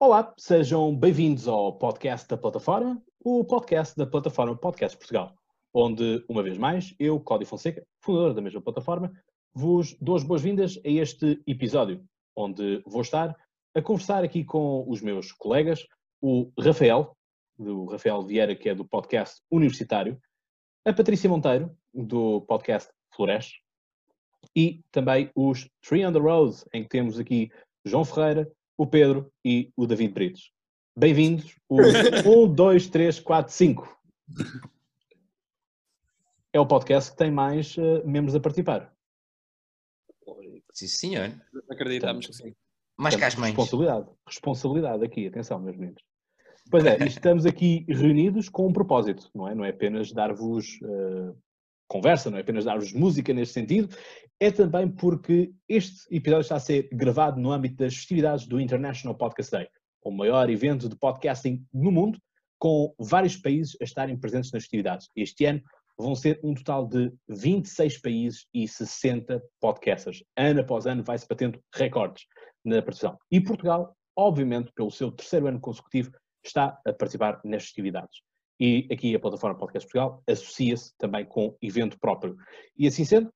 Olá, sejam bem-vindos ao podcast da plataforma, o podcast da plataforma Podcast Portugal, onde, uma vez mais, eu, Cláudio Fonseca, fundador da mesma plataforma, vos dou as boas-vindas a este episódio, onde vou estar a conversar aqui com os meus colegas, o Rafael, do Rafael Vieira, que é do podcast Universitário, a Patrícia Monteiro, do podcast Flores, e também os Three on the Road, em que temos aqui João Ferreira, o Pedro e o David Britos. Bem-vindos, os 1, 2, 3, 4, 5. É o podcast que tem mais uh, membros a participar. Sim, senhor. Acreditamos que sim. Mais que as mães. Responsabilidade. Responsabilidade aqui, atenção, meus meninos. Pois é, estamos aqui reunidos com um propósito, não é? Não é apenas dar-vos uh, conversa, não é apenas dar-vos música neste sentido, é também porque este episódio está a ser gravado no âmbito das festividades do International Podcast Day, o maior evento de podcasting no mundo, com vários países a estarem presentes nas festividades. Este ano vão ser um total de 26 países e 60 podcasters. Ano após ano vai-se batendo recordes na participação. E Portugal, obviamente, pelo seu terceiro ano consecutivo, está a participar nas festividades. E aqui a plataforma Podcast Portugal associa-se também com evento próprio. E assim sendo,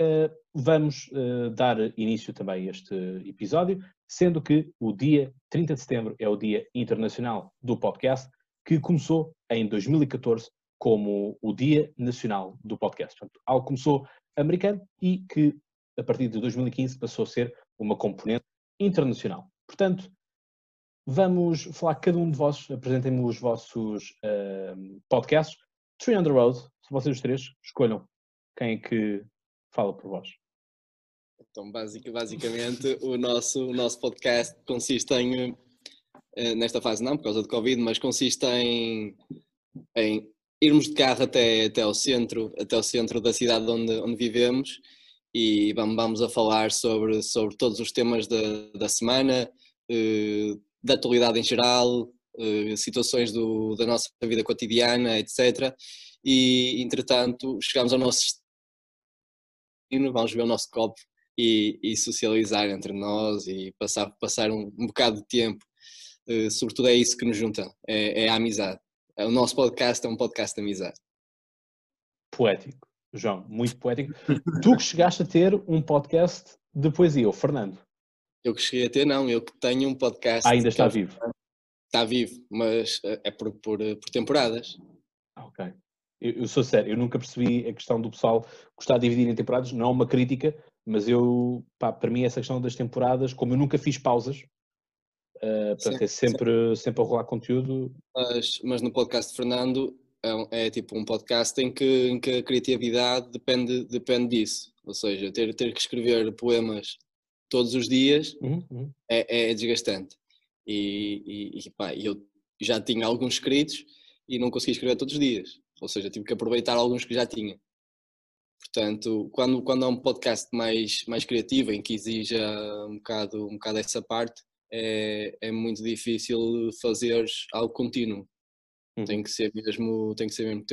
eh, vamos eh, dar início também a este episódio, sendo que o dia 30 de setembro é o Dia Internacional do Podcast, que começou em 2014 como o Dia Nacional do Podcast. Portanto, algo começou americano e que, a partir de 2015, passou a ser uma componente internacional. Portanto, vamos falar, cada um de vós, apresentem-me os vossos uh, podcasts. Three on the Road, se vocês os três escolham quem é que fala por vós. Então, basicamente, o nosso, o nosso podcast consiste em, eh, nesta fase não, por causa do Covid, mas consiste em, em irmos de carro até, até ao centro, até o centro da cidade onde, onde vivemos e vamos, vamos a falar sobre, sobre todos os temas da, da semana, eh, da atualidade em geral, eh, situações do, da nossa vida cotidiana, etc. E, entretanto, chegamos ao nosso destino, vamos ver o nosso copo e, e socializar entre nós e passar, passar um, um bocado de tempo. Uh, sobretudo é isso que nos junta, é, é a amizade. O nosso podcast é um podcast de amizade. Poético, João, muito poético. tu que chegaste a ter um podcast de poesia, o Fernando. Eu que cheguei a ter, não, eu que tenho um podcast. Ah, ainda está vivo. Está vivo, mas eh, é por, por, por temporadas. Ah, ok. Eu, eu, sou sério, eu nunca percebi a questão do pessoal gostar de dividir em temporadas, não é uma crítica, mas eu, pá, para mim essa questão das temporadas, como eu nunca fiz pausas, uh, portanto é sempre, sempre a rolar conteúdo. Mas, mas no podcast de Fernando é, é, tipo um podcast em que, em que a criatividade depende, depende disso, ou seja, ter, ter que escrever poemas todos os dias uhum, uhum. É, é, desgastante. E, e, e pá, eu já tinha alguns escritos e não conseguia escrever todos os dias, ou seja, tive que aproveitar alguns que já tinha. Portanto, quando, quando há um podcast mais, mais criativo, em que exija um bocado, um bocado essa parte, é, é muito difícil fazer algo contínuo. Uhum. Tem que ser mesmo, tem que ser mesmo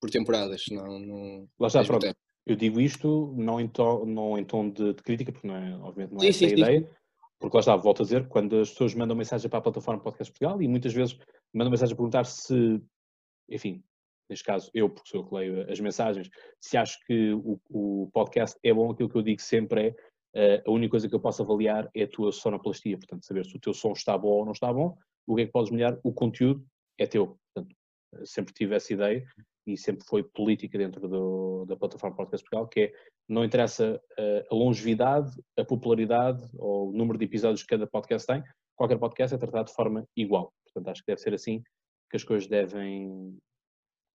por temporadas, não, não Lá está, pronto. Tempo. Eu digo isto não em tom, não em tom de, de crítica, porque não é, obviamente não é sim, essa a ideia, sim. porque lá está, volto a dizer, quando as pessoas mandam mensagem para a plataforma Podcast Portugal e muitas vezes mandam mensagem a perguntar se, enfim, neste caso eu, porque sou eu que leio as mensagens, se acho que o, o podcast é bom, aquilo que eu digo sempre é uh, a única coisa que eu posso avaliar é a tua sonoplastia, portanto, saber se o teu som está bom ou não está bom, o que é que podes melhorar, o conteúdo é teu. Portanto, sempre tive essa ideia e sempre foi política dentro do, da plataforma Podcast Portugal, que é, não interessa a, a longevidade, a popularidade ou o número de episódios que cada podcast tem, qualquer podcast é tratado de forma igual. Portanto, acho que deve ser assim que as coisas devem,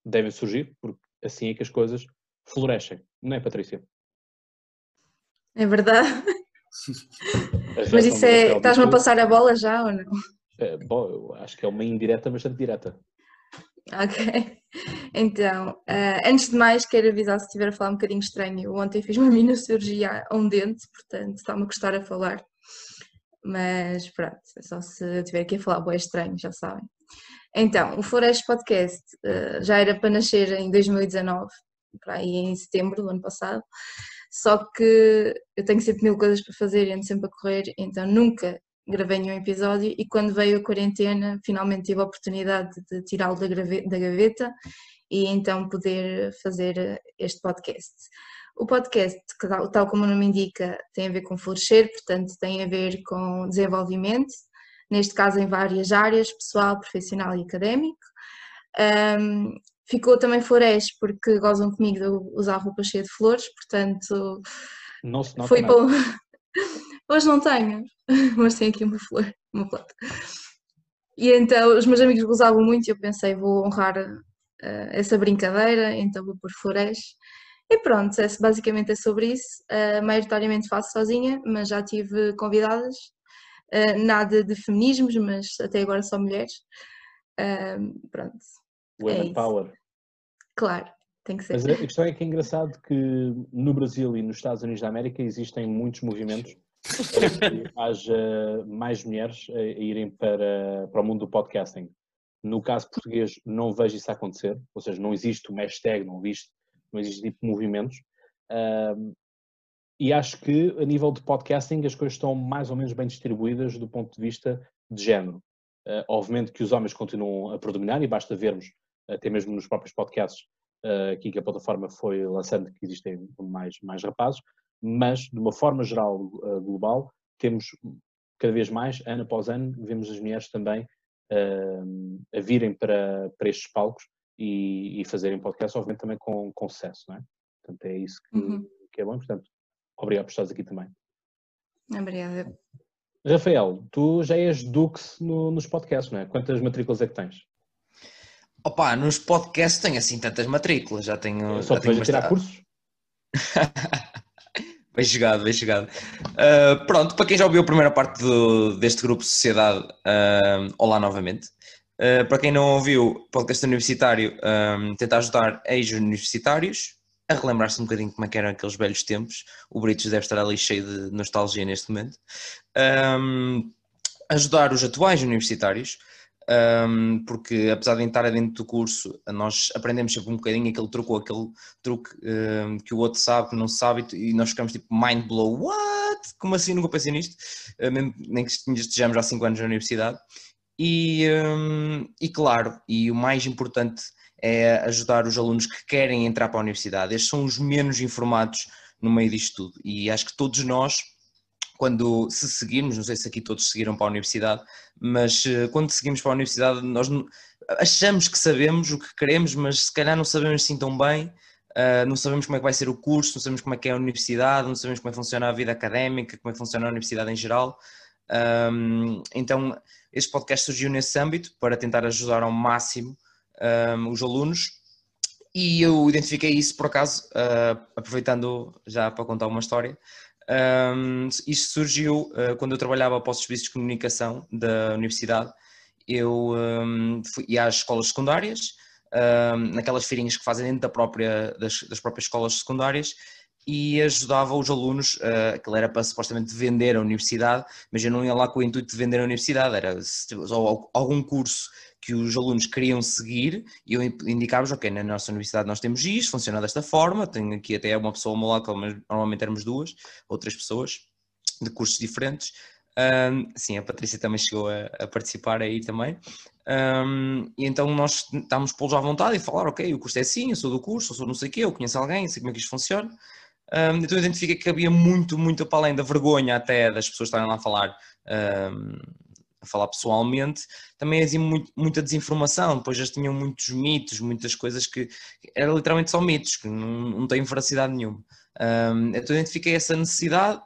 devem surgir, porque assim é que as coisas florescem. Não é, Patrícia? É verdade. Mas isso é. Estás-me a passar a bola já ou não? É, bom, acho que é uma indireta bastante direta. Ok. Então, uh, antes de mais, quero avisar se estiver a falar um bocadinho estranho. Ontem fiz uma minocirurgia a um dente, portanto está-me a custar a falar. Mas pronto, é só se tiver aqui a falar boé estranho, já sabem. Então, o Flores Podcast uh, já era para nascer em 2019, para aí em setembro do ano passado, só que eu tenho sempre mil coisas para fazer e ando sempre a correr, então nunca gravei nenhum episódio e quando veio a quarentena finalmente tive a oportunidade de tirá-lo da, da gaveta e então poder fazer este podcast. O podcast, tal como o nome indica, tem a ver com florescer, portanto tem a ver com desenvolvimento, neste caso em várias áreas, pessoal, profissional e académico. Um, ficou também flores porque gozam comigo de usar roupa cheia de flores, portanto não se nota foi bom. Hoje não tenho, mas tenho aqui uma flor, uma planta. E então os meus amigos gozavam muito e eu pensei, vou honrar uh, essa brincadeira, então vou pôr flores. E pronto, é, basicamente é sobre isso. Uh, maioritariamente faço sozinha, mas já tive convidadas. Uh, nada de feminismos, mas até agora só mulheres. Uh, pronto. Women é Power. Claro, tem que ser. Mas a questão é que é engraçado que no Brasil e nos Estados Unidos da América existem muitos movimentos haja mais mulheres a, irem para, para o mundo do podcasting. No caso português, não vejo isso acontecer, ou seja, não existe uma hashtag, não existe, não existe tipo de movimentos. e acho que a nível de podcasting as coisas estão mais ou menos bem distribuídas do ponto de vista de género. Uh, obviamente que os homens continuam a predominar e basta vermos, até mesmo nos próprios podcasts, uh, aqui que a plataforma foi lançando que existem mais, mais rapazes, mas de uma forma geral uh, global, temos cada vez mais, ano após ano, vemos as mulheres também a virem para, para estes palcos e, e fazerem podcast, obviamente também com, com sucesso, não é? Portanto, é isso que, Uhum. que é bom. Portanto, obrigado por estares aqui também. Obrigada. Rafael, tu já és Dux no- nos podcasts, não é? Quantas matrículas é que tens? Opa, nos podcasts tenho assim tantas matrículas, já tenho. Só já te tenho vejo a tirar cursos? Bem chegado, bem chegado. Uh, pronto, para quem já ouviu a primeira parte do- deste grupo Sociedade, uh, olá novamente. Uh, para quem não ouviu, podcast universitário um, tenta ajudar ex-universitários a relembrar-se um bocadinho como é eram aqueles velhos tempos. O Britos deve estar ali cheio de nostalgia neste momento. Um, ajudar os atuais universitários, um, porque apesar de estar dentro do curso, nós aprendemos sempre um bocadinho aquele truque ou aquele truque um, que o outro sabe, que não sabe, e nós ficamos tipo mind blow, what? Como assim? Nunca pensei nisto, Uh, mesmo, nem que estejamos há 5 anos na universidade. E, um, e claro, e o mais importante é ajudar os alunos que querem entrar para a universidade. Estes são os menos informados no meio disto tudo. E acho que todos nós, quando se seguirmos, não sei se aqui todos seguiram para a universidade, mas eh, quando seguimos para a universidade, nós achamos que sabemos o que queremos, mas se calhar não sabemos assim tão bem. Uh, não sabemos como é que vai ser o curso, não sabemos como é que é a universidade, não sabemos como é que funciona a vida académica, como é que funciona a universidade em geral. Então, este podcast surgiu nesse âmbito para tentar ajudar ao máximo os alunos e eu identifiquei isso por acaso, uh, aproveitando já para contar uma história. Um, isto surgiu uh, quando eu trabalhava para os serviços de comunicação da universidade. Eu um, fui, ia às escolas secundárias, um, naquelas feirinhas que fazem dentro da própria, das, das próprias escolas secundárias, e ajudava os alunos, uh, aquilo era para supostamente vender a universidade, mas eu não ia lá com o intuito de vender a universidade, era algum curso que os alunos queriam seguir e eu indicava-vos, ok, na nossa universidade nós temos isto, funciona desta forma, tenho aqui até uma pessoa ao meu que normalmente éramos duas ou três pessoas de cursos diferentes. Um, sim, a Patrícia também chegou a, a participar aí também. Um, e então nós estávamos pô-los à vontade e falar, ok, o curso é assim, eu sou do curso, eu sou não sei o quê, eu conheço alguém, sei como é que isto funciona. Um, então eu identifiquei que havia muito, muito para além da vergonha até das pessoas estarem lá a falar a falar pessoalmente, também havia muito, muita desinformação, depois já tinham muitos mitos, muitas coisas que eram literalmente só mitos, que não, não têm veracidade nenhuma. Um, então identifiquei essa necessidade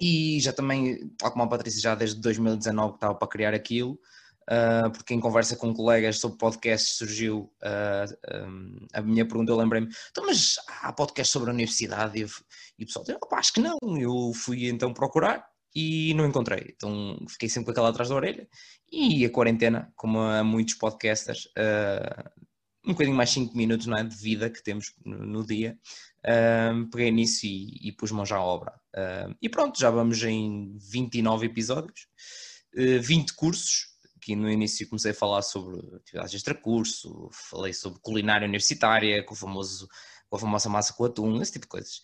e já também, tal como a Patrícia, já desde 2019 que estava para criar aquilo, uh, porque em conversa com colegas sobre podcasts surgiu uh, um, a minha pergunta, eu lembrei-me, então mas há podcast sobre a universidade? E, eu, e o pessoal disse, acho que não, eu fui então procurar e não encontrei. Então fiquei sempre com aquela atrás da orelha. E a quarentena, como a muitos podcasters, uh, um bocadinho mais 5 minutos não é, de vida que temos no, no dia, uh, peguei nisso e, e pus mãos à obra. Uh, e pronto, já vamos em 29 episódios, 20 cursos. Que no início comecei a falar sobre atividades de extracurso, falei sobre culinária universitária, com o famoso com a famosa massa com atum, esse tipo de coisas.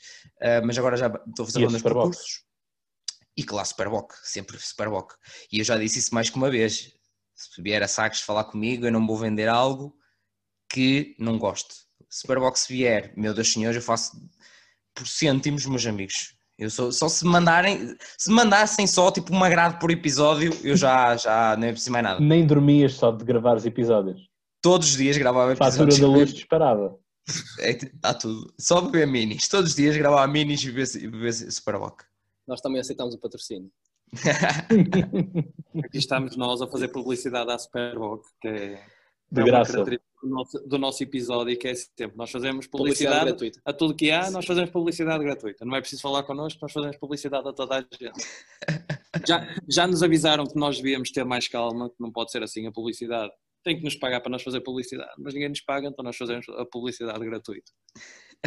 mas agora já estou a fazer bandas por cursos e que lá Superboc, sempre Superboc. E eu já disse isso mais que uma vez. Se vier a Sagres falar comigo, eu não vou vender algo que não gosto. Superboc se vier, meu Deus senhores, eu faço por cêntimos, meus amigos. Eu só, só se mandarem, se mandassem só tipo uma grade por episódio, eu já, já não é preciso mais nada. Nem dormias só de gravar os episódios. Todos os dias gravava A fatura episódios. da luz disparava. Está tudo. Só beber minis. Todos os dias gravava minis e beber, e beber Superboc. Nós também aceitamos o patrocínio. Aqui estamos nós a fazer publicidade à Superboc, que é, De é uma graça. característica do nosso, do nosso episódio, que é esse tempo. Nós fazemos Publicidade publicidade, gratuita. a tudo que há, nós fazemos publicidade gratuita. Não é preciso falar connosco, nós fazemos publicidade a toda a gente. Já, já nos avisaram que nós devíamos ter mais calma, que não pode ser assim a publicidade. Tem que nos pagar para nós fazer publicidade, mas ninguém nos paga, então nós fazemos a publicidade gratuita.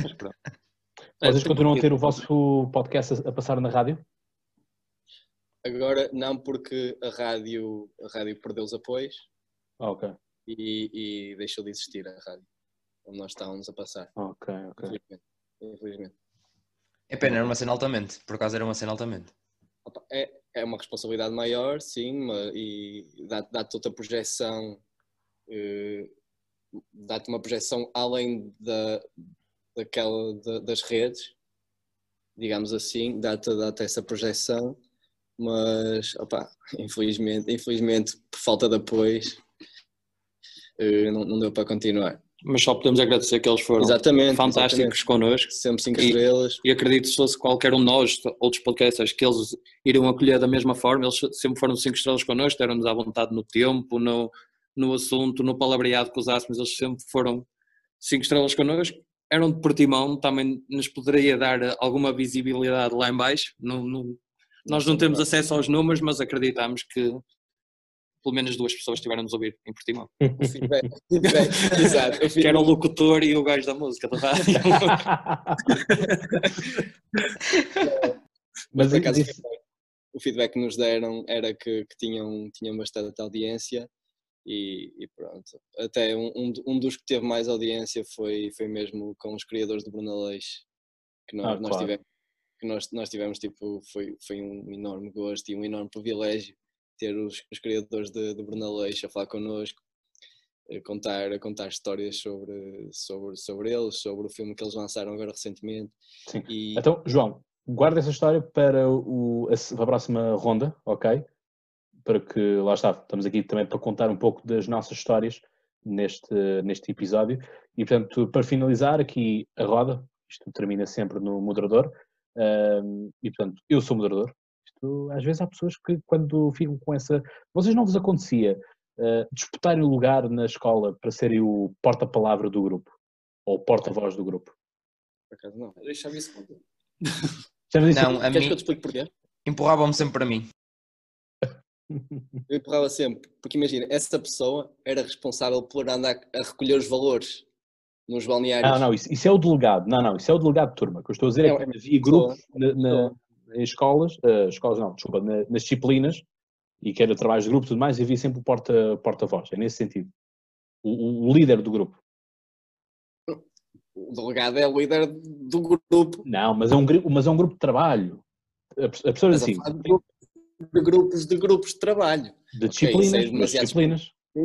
Mas pronto. É, Vocês continuam a ter o vosso podcast a, a passar na rádio? Agora não porque a rádio, a rádio perdeu os apoios Ah, ok, e, e deixou de existir a rádio. Onde nós estávamos a passar. ok, ok. Infelizmente. Infelizmente. É pena, era uma cena altamente. Por acaso era uma cena altamente. É, é uma responsabilidade maior, sim, e dá- dá-te outra projeção, eh, dá-te uma projeção além da, daquela da- das redes, digamos assim, dá-te dá essa projeção, mas opa, infelizmente, infelizmente, por falta de apoios, eh, não, não deu para continuar. Mas só podemos agradecer que eles foram Exatamente, fantásticos connosco. Sempre cinco E- estrelas. E acredito que se fosse qualquer um de nós, outros podcasters, que eles iriam acolher da mesma forma, eles sempre foram cinco estrelas connosco, deram-nos à vontade no tempo, no, no assunto, no palavreado que usássemos, eles sempre foram cinco estrelas connosco. Eram de Portimão, também nos poderia dar alguma visibilidade lá em baixo. Não, não- nós não temos acesso aos números, mas acreditamos que pelo menos duas pessoas tiveram nos ouvir em Portimão. O feedback, feedback, exato. o Que era o locutor e o gajo da música da rádio. Mas por acaso, isso- o feedback- o feedback que nos deram era que, que tinham, tinham bastante audiência e, e pronto. Até um, um, um dos que teve mais audiência foi, foi mesmo com os criadores do Brunaleixo, que nós, Ah, nós claro. tivemos, que nós, nós tivemos tipo, foi, foi um enorme gosto e um enorme privilégio ter os, os criadores de, de Brunaleixo a falar connosco, a contar, a contar histórias sobre, sobre, sobre eles, sobre o filme que eles lançaram agora recentemente. Sim. E, Então, João, guarda essa história para, o, para a próxima ronda, ok? Para que, lá está, estamos aqui também para contar um pouco das nossas histórias neste, neste episódio. E, portanto, para finalizar aqui a roda, isto termina sempre no moderador, ahm, e, portanto, eu sou moderador. Isto, às vezes há pessoas que, quando ficam com essa. Vocês não vos acontecia ah, disputarem o lugar na escola para serem o porta-palavra do grupo? Ou o porta-voz do grupo? por acaso não. Deixa-me isso Não, a Queres mim que eu te explique porquê? empurravam-me sempre para mim. Eu empurrava sempre, porque imagina, essa pessoa era responsável por andar a recolher os valores nos balneários. Não, não, isso, isso é o delegado. Não, não, isso é o delegado de turma. O que eu estou a dizer é, É, que é uma havia grupos na, na- em escolas, eh, escolas não, desculpa, na- nas disciplinas, e que era trabalho de grupo e tudo mais, e havia sempre o porta- porta-voz. é nesse sentido. O, o- o líder do grupo. O delegado é o líder do grupo. Não, mas é um, mas é um grupo de trabalho. A, a pessoa Mas assim, de grupos, de grupos de de trabalho. de ok, isso é disciplinas, disciplinas. É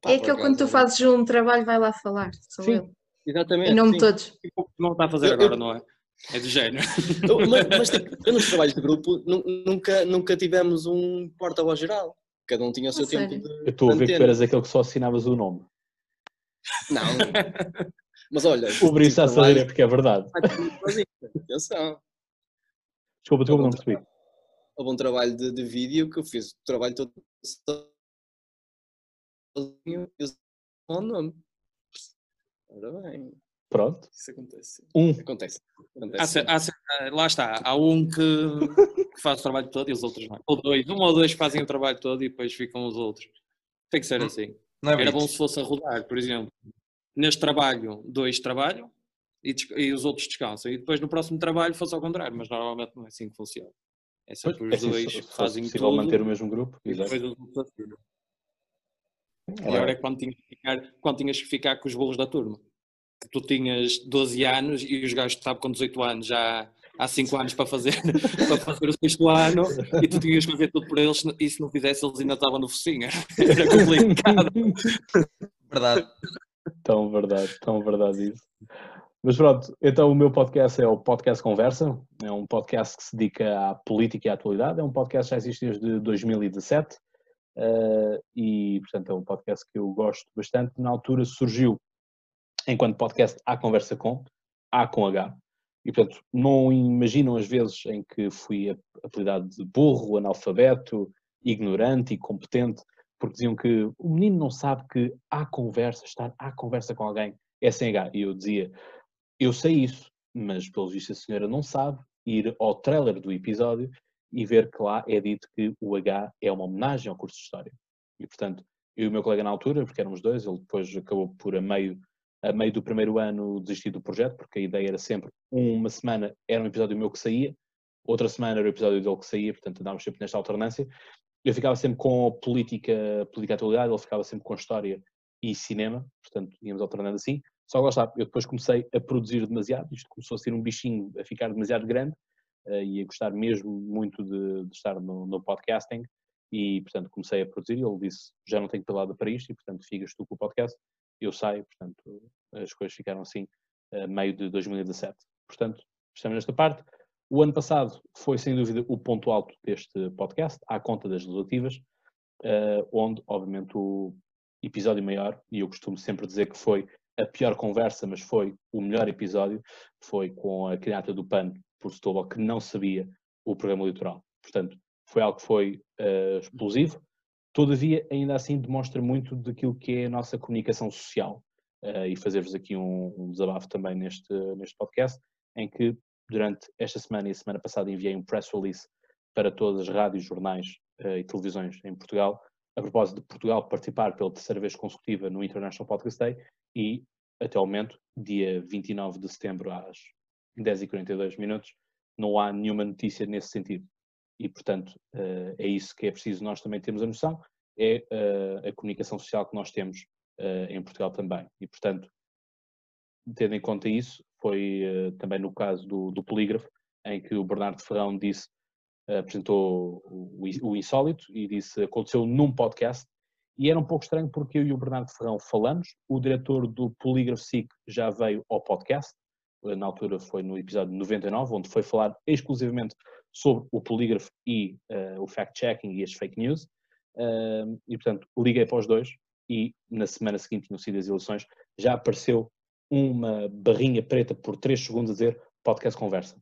por aquele quando tu acaso, fazes um trabalho, vai lá falar. Sou Sim. eu. Exatamente. Em nome de todos. Não está a fazer Eu- eu- agora, não é? É do género. Eu- mas, mas, tipo, nos trabalhos de grupo nu- nunca, nunca tivemos um porta-voz geral. Cada um tinha o seu A tempo sério? de. Eu estou a ver que tu eras aquele que só assinavas o nome. Não. Mas olha. O Brice está a tipo, saber é porque é verdade. Atenção. Desculpa, desculpa, não percebi. Houve um trabalho de, de vídeo que eu fiz o trabalho todo sozinho e usei o nome. Ora bem, Pronto. Isso acontece. Um. acontece. acontece. Há há lá está, há um que, que faz o trabalho todo e os outros não. Ou dois, um ou dois fazem o trabalho todo e depois ficam os outros. Tem que ser Hum. assim. Não é Era bom se fosse a rodar, por exemplo. Neste trabalho, dois trabalham e, e os outros descansam. E depois no próximo trabalho fosse ao contrário, mas normalmente não é assim que funciona. É sempre Pois, os é dois fosse fazem tudo manter o mesmo grupo. e depois os outros assinam. É. Pior é quando tinhas, que ficar, quando tinhas que ficar com os bolos da turma. Que tu tinhas 12 anos e os gajos que estavam com 18 anos já, há 5 anos para fazer, para fazer o sexto ano e tu tinhas que fazer tudo por eles e se não fizesse eles ainda estavam no focinho. Era complicado. Verdade. Tão verdade, tão verdade isso. Mas pronto, então o meu podcast é o Podcast Conversa, é um podcast que se dedica à política e à atualidade, é um podcast que já existe desde 2017 uh, e, portanto, é um podcast que eu gosto bastante. Na altura surgiu enquanto podcast A Conversa Com, A com H, e portanto não imaginam as vezes em que fui apelidado de burro, analfabeto, ignorante e competente, porque diziam que o menino não sabe que há conversa, estar à conversa com alguém é sem H. E eu dizia, eu sei isso, mas pelo visto a senhora não sabe ir ao trailer do episódio e ver que lá é dito que o H é uma homenagem ao curso de História. E portanto, eu e o meu colega na altura, porque éramos dois, ele depois acabou por a meio, a meio do primeiro ano desistir do projeto, porque a ideia era sempre uma semana era um episódio meu que saía, outra semana era o episódio dele que saía, portanto andávamos sempre nesta alternância. Eu ficava sempre com política, política atualidade, ele ficava sempre com história e cinema, portanto íamos alternando assim. Só que está, eu depois comecei a produzir demasiado, isto começou a ser um bichinho a ficar demasiado grande, uh, e a gostar mesmo muito de, de estar no, no, podcasting e, portanto, comecei a produzir ele disse, já não tenho pelada para isto e, portanto, ficas tu com o podcast, eu saio, portanto, as coisas ficaram assim a meio de 2017. Portanto, estamos nesta parte. O ano passado foi, sem dúvida, o ponto alto deste podcast, à conta das legislativas, uh, onde, obviamente, o episódio maior, e eu costumo sempre dizer que foi a pior conversa, mas foi o melhor episódio, foi com a criata do PAN por Setúbal que não sabia o programa eleitoral. Portanto, foi algo que foi uh, explosivo. Todavia, ainda assim, demonstra muito daquilo que é a nossa comunicação social. Uh, e fazer-vos aqui um, um, desabafo também neste, neste podcast, em que durante esta semana e a semana passada enviei um press release para todas as rádios, jornais uh, e televisões em Portugal, a propósito de Portugal participar pela terceira vez consecutiva no International Podcast Day e, até o momento, dia 29 de setembro, às 10 e 42 minutos, não há nenhuma notícia nesse sentido. E, portanto, uh, é isso que é preciso nós também termos a noção, é uh, a comunicação social que nós temos uh, em Portugal também. E, portanto, tendo em conta isso, foi também no caso do, do, polígrafo, em que o Bernardo Ferrão disse, apresentou o, insólito e disse, aconteceu num podcast, e era um pouco estranho porque eu e o Bernardo Ferrão falamos, o diretor do Polígrafo SIC já veio ao podcast, na altura foi no episódio 99, onde foi falar exclusivamente sobre o polígrafo e uh, o fact-checking e as fake news. Uh, e, portanto, liguei para os dois e na semana seguinte tinham sido as eleições, já apareceu uma barrinha preta por 3 segundos a dizer podcast conversa.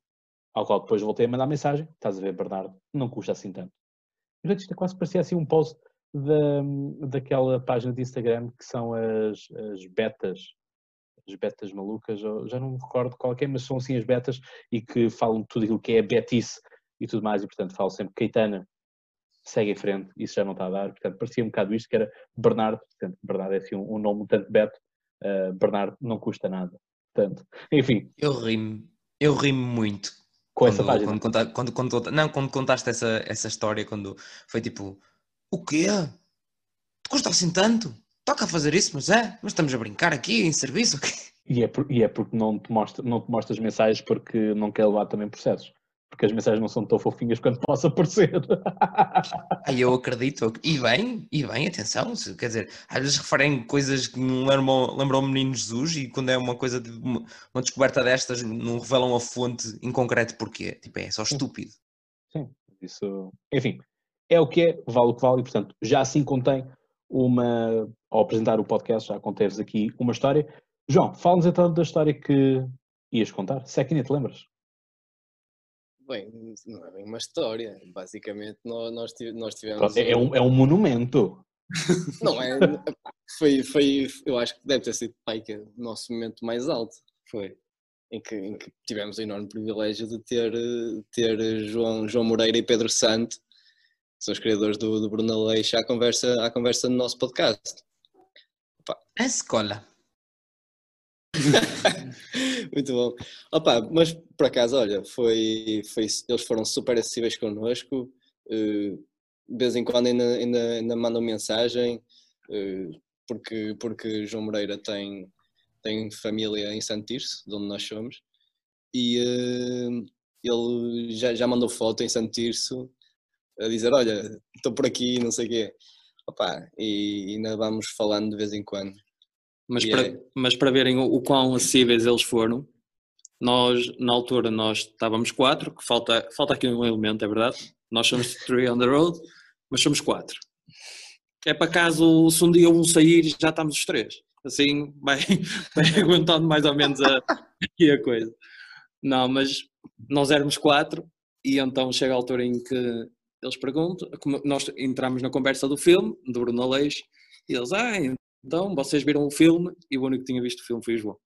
Ao qual depois voltei a mandar mensagem, estás a ver, Bernardo, não custa assim tanto. Portanto, isto é quase parecia assim um post da, daquela página de Instagram que são as, as betas as betas malucas, já não me recordo qual é, mas são assim as betas e que falam tudo aquilo que é betice e tudo mais, e portanto falo sempre Caetana, segue em frente, isso já não está a dar, portanto parecia um bocado isto, que era Bernardo, portanto Bernardo é assim um, um nome tanto beto, uh, Bernardo não custa nada, portanto, enfim. Eu rimo, eu rimo muito. Com quando, essa página? Quando, quando, quando, não, quando contaste essa, essa história, quando foi tipo, o quê? Te custa assim tanto? toca a fazer isso, mas é, mas estamos a brincar aqui em serviço. E é, por, e é porque não te, mostra, não te mostras mensagens porque não quer levar também processos. Porque as mensagens não são tão fofinhas quanto possa parecer. Aí eu acredito. E bem, e bem, atenção. Quer dizer, às vezes referem coisas que me lembram, lembram o menino Jesus e quando é uma coisa de uma, uma, descoberta destas não revelam a fonte em concreto porquê. Tipo, é só estúpido. Sim, isso. Enfim, é o que é, vale o que vale e, portanto, já assim contém uma, ao apresentar o podcast, já contei-vos aqui uma história. João, fala-nos então da história que ias contar, se é que ainda te lembras. Bem, não é bem uma história, basicamente nós, nós tivemos... É, um, é um monumento. Não é, foi, foi, eu acho que deve ter sido pai, que é o nosso momento mais alto, foi, em que, em que tivemos o enorme privilégio de ter, ter João, João Moreira e Pedro Santo são os criadores do, do Bruno Leix à conversa, à conversa no nosso podcast. Opa. A escola. Muito bom. Opa, mas por acaso, olha, foi, foi, eles foram super acessíveis connosco. Uh, de vez em quando ainda, ainda, ainda mandam mensagem, uh, porque, porque João Moreira tem, tem família em Santirce, de onde nós somos, e, uh, ele já, já mandou foto em Santo Tirso a dizer, olha, estou por aqui, não sei o quê. Opa, e ainda vamos falando de vez em quando. Mas E para, é- mas para verem o, o quão acessíveis eles foram, nós, na altura, nós estávamos quatro, que falta, falta aqui um elemento, é verdade? Nós somos three on the road, mas somos quatro. É para caso, se um dia um sair, já estamos os três. Assim vai, vai aguentando mais ou menos a, a coisa. Não, mas nós éramos quatro e então chega a altura em que eles perguntam, nós entramos na conversa do filme, do Bruno Aleixo, e eles, ah, então vocês viram o filme e o único que tinha visto o filme foi o João.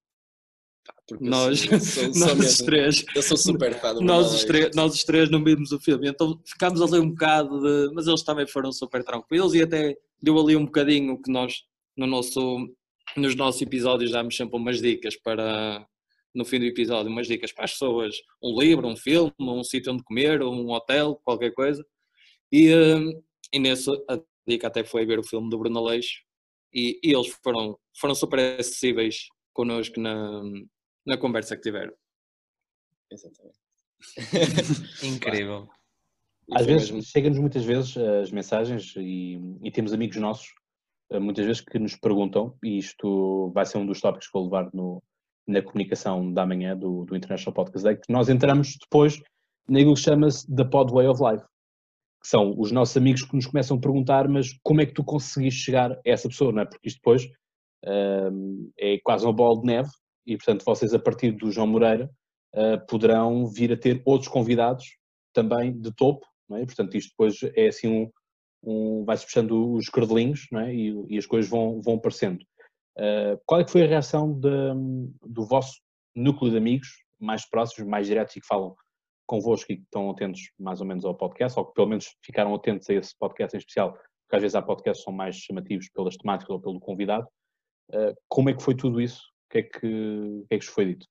Porque Nós, sou- sou- sou nós os três, Eu sou super fã do nós os, três, nós os três não vimos o filme, então ficámos ali um bocado de. Mas eles também foram super tranquilos e até deu ali um bocadinho que nós, no nosso, nos nossos episódios, damos sempre umas dicas para. No fim do episódio, umas dicas para as pessoas: um livro, um filme, um sítio onde comer, um hotel, qualquer coisa. E, hum, e nesse, a dica até foi ver o filme do Bruno Aleixo e, e eles foram, foram super acessíveis connosco na, na conversa que tiveram. Exatamente. Incrível. Às vezes, mesmo- chegam-nos muitas vezes eh, as mensagens e, e temos amigos nossos, eh, muitas vezes, que nos perguntam, e isto vai ser um dos tópicos que vou levar no, na comunicação da manhã do, do International Podcast Day, que nós entramos depois naquilo que chama-se The Pod Way of Life, que são os nossos amigos que nos começam a perguntar, mas como é que tu conseguiste chegar a essa pessoa, não é? Porque isto depois ehm, é quase uma bola de neve, e portanto vocês, a partir do João Moreira, eh, poderão vir a ter outros convidados também de topo, não é? Portanto, isto depois é assim um, um vai-se puxando os cordelinhos, não é? E, e as coisas vão, vão aparecendo. Uh, qual é que foi a reação de- do vosso núcleo de amigos mais próximos, mais diretos e que falam convosco e que estão atentos mais ou menos ao podcast, ou que pelo menos ficaram atentos a esse podcast em especial, porque às vezes há podcasts que são mais chamativos pelas temáticas ou pelo convidado. Uh, como é que foi tudo isso? O que é que, o que, é que vos foi dito?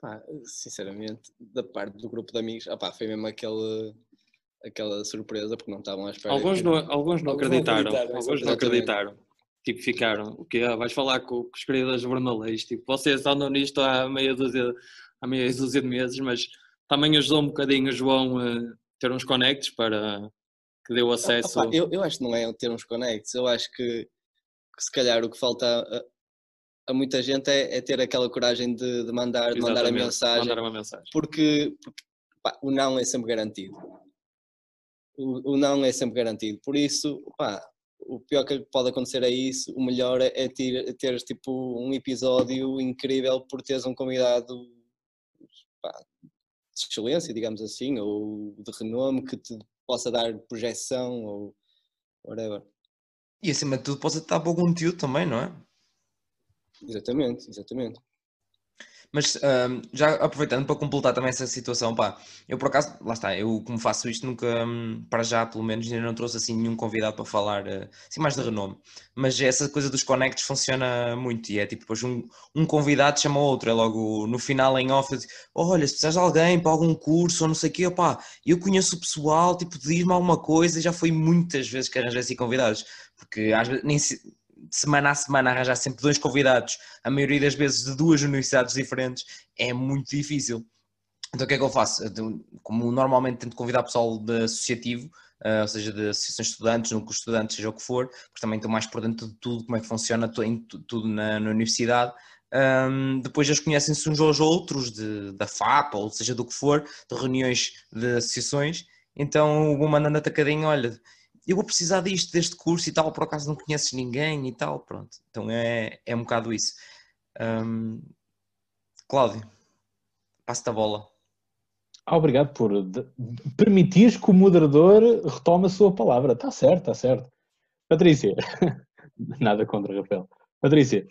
Pá, sinceramente, da parte do grupo de amigos, opá, foi mesmo aquele, aquela surpresa, porque não estavam à espera. Alguns que- não, alguns não Alguns não acreditaram, alguns não acreditaram. Tipo, ficaram, o quê? Vais falar com, com os queridos jornalistas, tipo, vocês andam nisto há meia dúzia, há meia dúzia de meses, mas também ajudou um bocadinho o João a ter uns conectos para que deu acesso. Opá, eu, eu acho que não é ter uns conectos, eu acho que, que se calhar o que falta a, a muita gente é, é ter aquela coragem de, de mandar, de mandar a mensagem, Mandar uma mensagem. porque, porque, pá, o não é sempre garantido. O, o não é sempre garantido, por isso, pá, o pior que pode acontecer é isso, o melhor é, é ter, teres tipo um episódio incrível por teres um convidado pá, de excelência, digamos assim, ou de renome que te possa dar projeção ou whatever. E acima de tudo, pode estar bom conteúdo também, não é? Exatamente, exatamente. Mas ahm, já aproveitando para completar também essa situação, pá, eu por acaso, lá está, eu como faço isto nunca, hum, para já pelo menos, ainda não trouxe assim nenhum convidado para falar, eh, assim mais de renome, mas essa coisa dos connects funciona muito e é tipo, depois um, um convidado chama outro, é logo no final em off, eu digo, olha, se precisares de alguém para algum curso ou não sei o quê, eu conheço o pessoal, tipo, diz-me alguma coisa, e já foi muitas vezes que arranjei assim convidados, porque às vezes nem se- semana a semana arranjar sempre dois convidados, a maioria das vezes de duas universidades diferentes, é muito difícil. Então o que é que eu faço? Como normalmente tento convidar pessoal de associativo, ah, ou seja, de associações de estudantes, núcleo de estudantes, seja o que for, porque também estou mais por dentro de tudo, como é que funciona tudo na, na universidade. Ahm, depois eles conhecem-se uns aos outros, de, da FAP, ou seja do que for, de reuniões de associações. Então vou mandando atacadinho, olha, eu vou precisar disto, deste curso e tal, por acaso não conheces ninguém e tal, pronto. Então é, é um bocado isso. Ahm, Cláudio, passo-te a bola. Ah, obrigado por permitires que o moderador retome a sua palavra. Está certo, está certo. Patrícia, nada contra Rafael. Patrícia,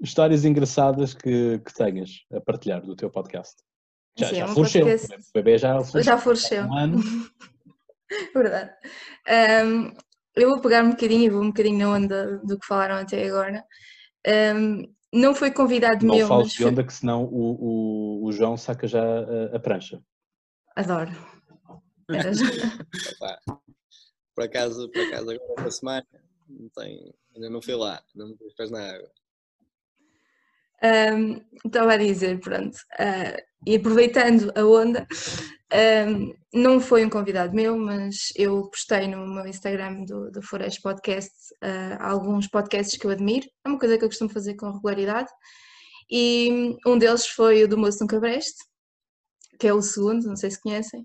histórias engraçadas que, que tenhas a partilhar do teu podcast. Já, Sim, já um floresceu. podcast- O bebê já floresceu. Já floresceu. Um ano. Verdade. Ahm, eu vou pegar um bocadinho e vou um bocadinho na onda do que falaram até agora. Ahm, não foi convidado Não meu, fales mas de foi- onda que senão o, o, o João saca já a, a prancha. adoro. Por acaso, por acaso agora esta semana não tem, ainda não fui lá, não me pus pés na água. Um, estava a dizer, pronto, uh, e aproveitando a onda, um, não foi um convidado meu, mas eu postei no meu Instagram do, do Forest Podcast uh, alguns podcasts que eu admiro, é uma coisa que eu costumo fazer com regularidade, e um deles foi o do Moço Nunca Breste, que é o segundo, não sei se conhecem,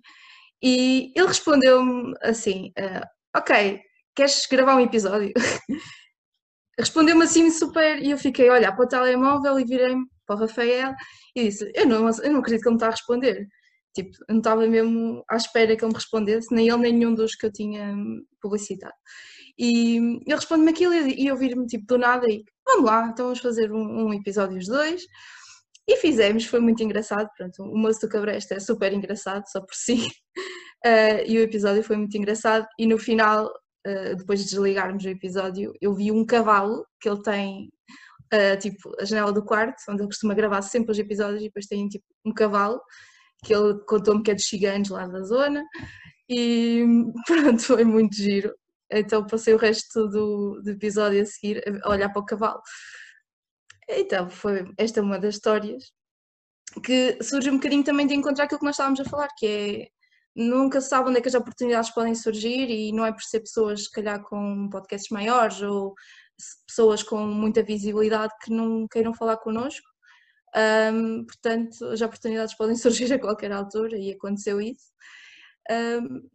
e ele respondeu-me assim: uh, Ok, queres gravar um episódio? Respondeu-me assim super. E eu fiquei a olhar para o telemóvel e virei-me para o Rafael e disse: Eu não, eu não acredito que ele me está a responder. Tipo, não estava mesmo à espera que ele me respondesse, nem ele, nem nenhum dos que eu tinha publicitado. E ele responde-me aquilo e eu vir-me tipo do nada e vamos lá, então vamos fazer um, um episódio os dois. E fizemos, foi muito engraçado. Pronto, o moço do Cabresta é super engraçado, só por si. Uh, e o episódio foi muito engraçado. E no final, uh, depois de desligarmos o episódio, eu vi um cavalo que ele tem, uh, tipo, a janela do quarto, onde ele costuma gravar sempre os episódios, e depois tem tipo um cavalo que ele contou-me que é dos ciganos lá da zona. E pronto, foi muito giro. Então passei o resto do, do episódio a seguir a olhar para o cavalo. Então, foi esta é uma das histórias que surge um bocadinho também de encontrar aquilo que nós estávamos a falar, que é nunca se sabe onde é que as oportunidades podem surgir e não é por ser pessoas, se calhar, com podcasts maiores ou pessoas com muita visibilidade que não queiram falar connosco. Um, portanto, as oportunidades podem surgir a qualquer altura e aconteceu isso. Um,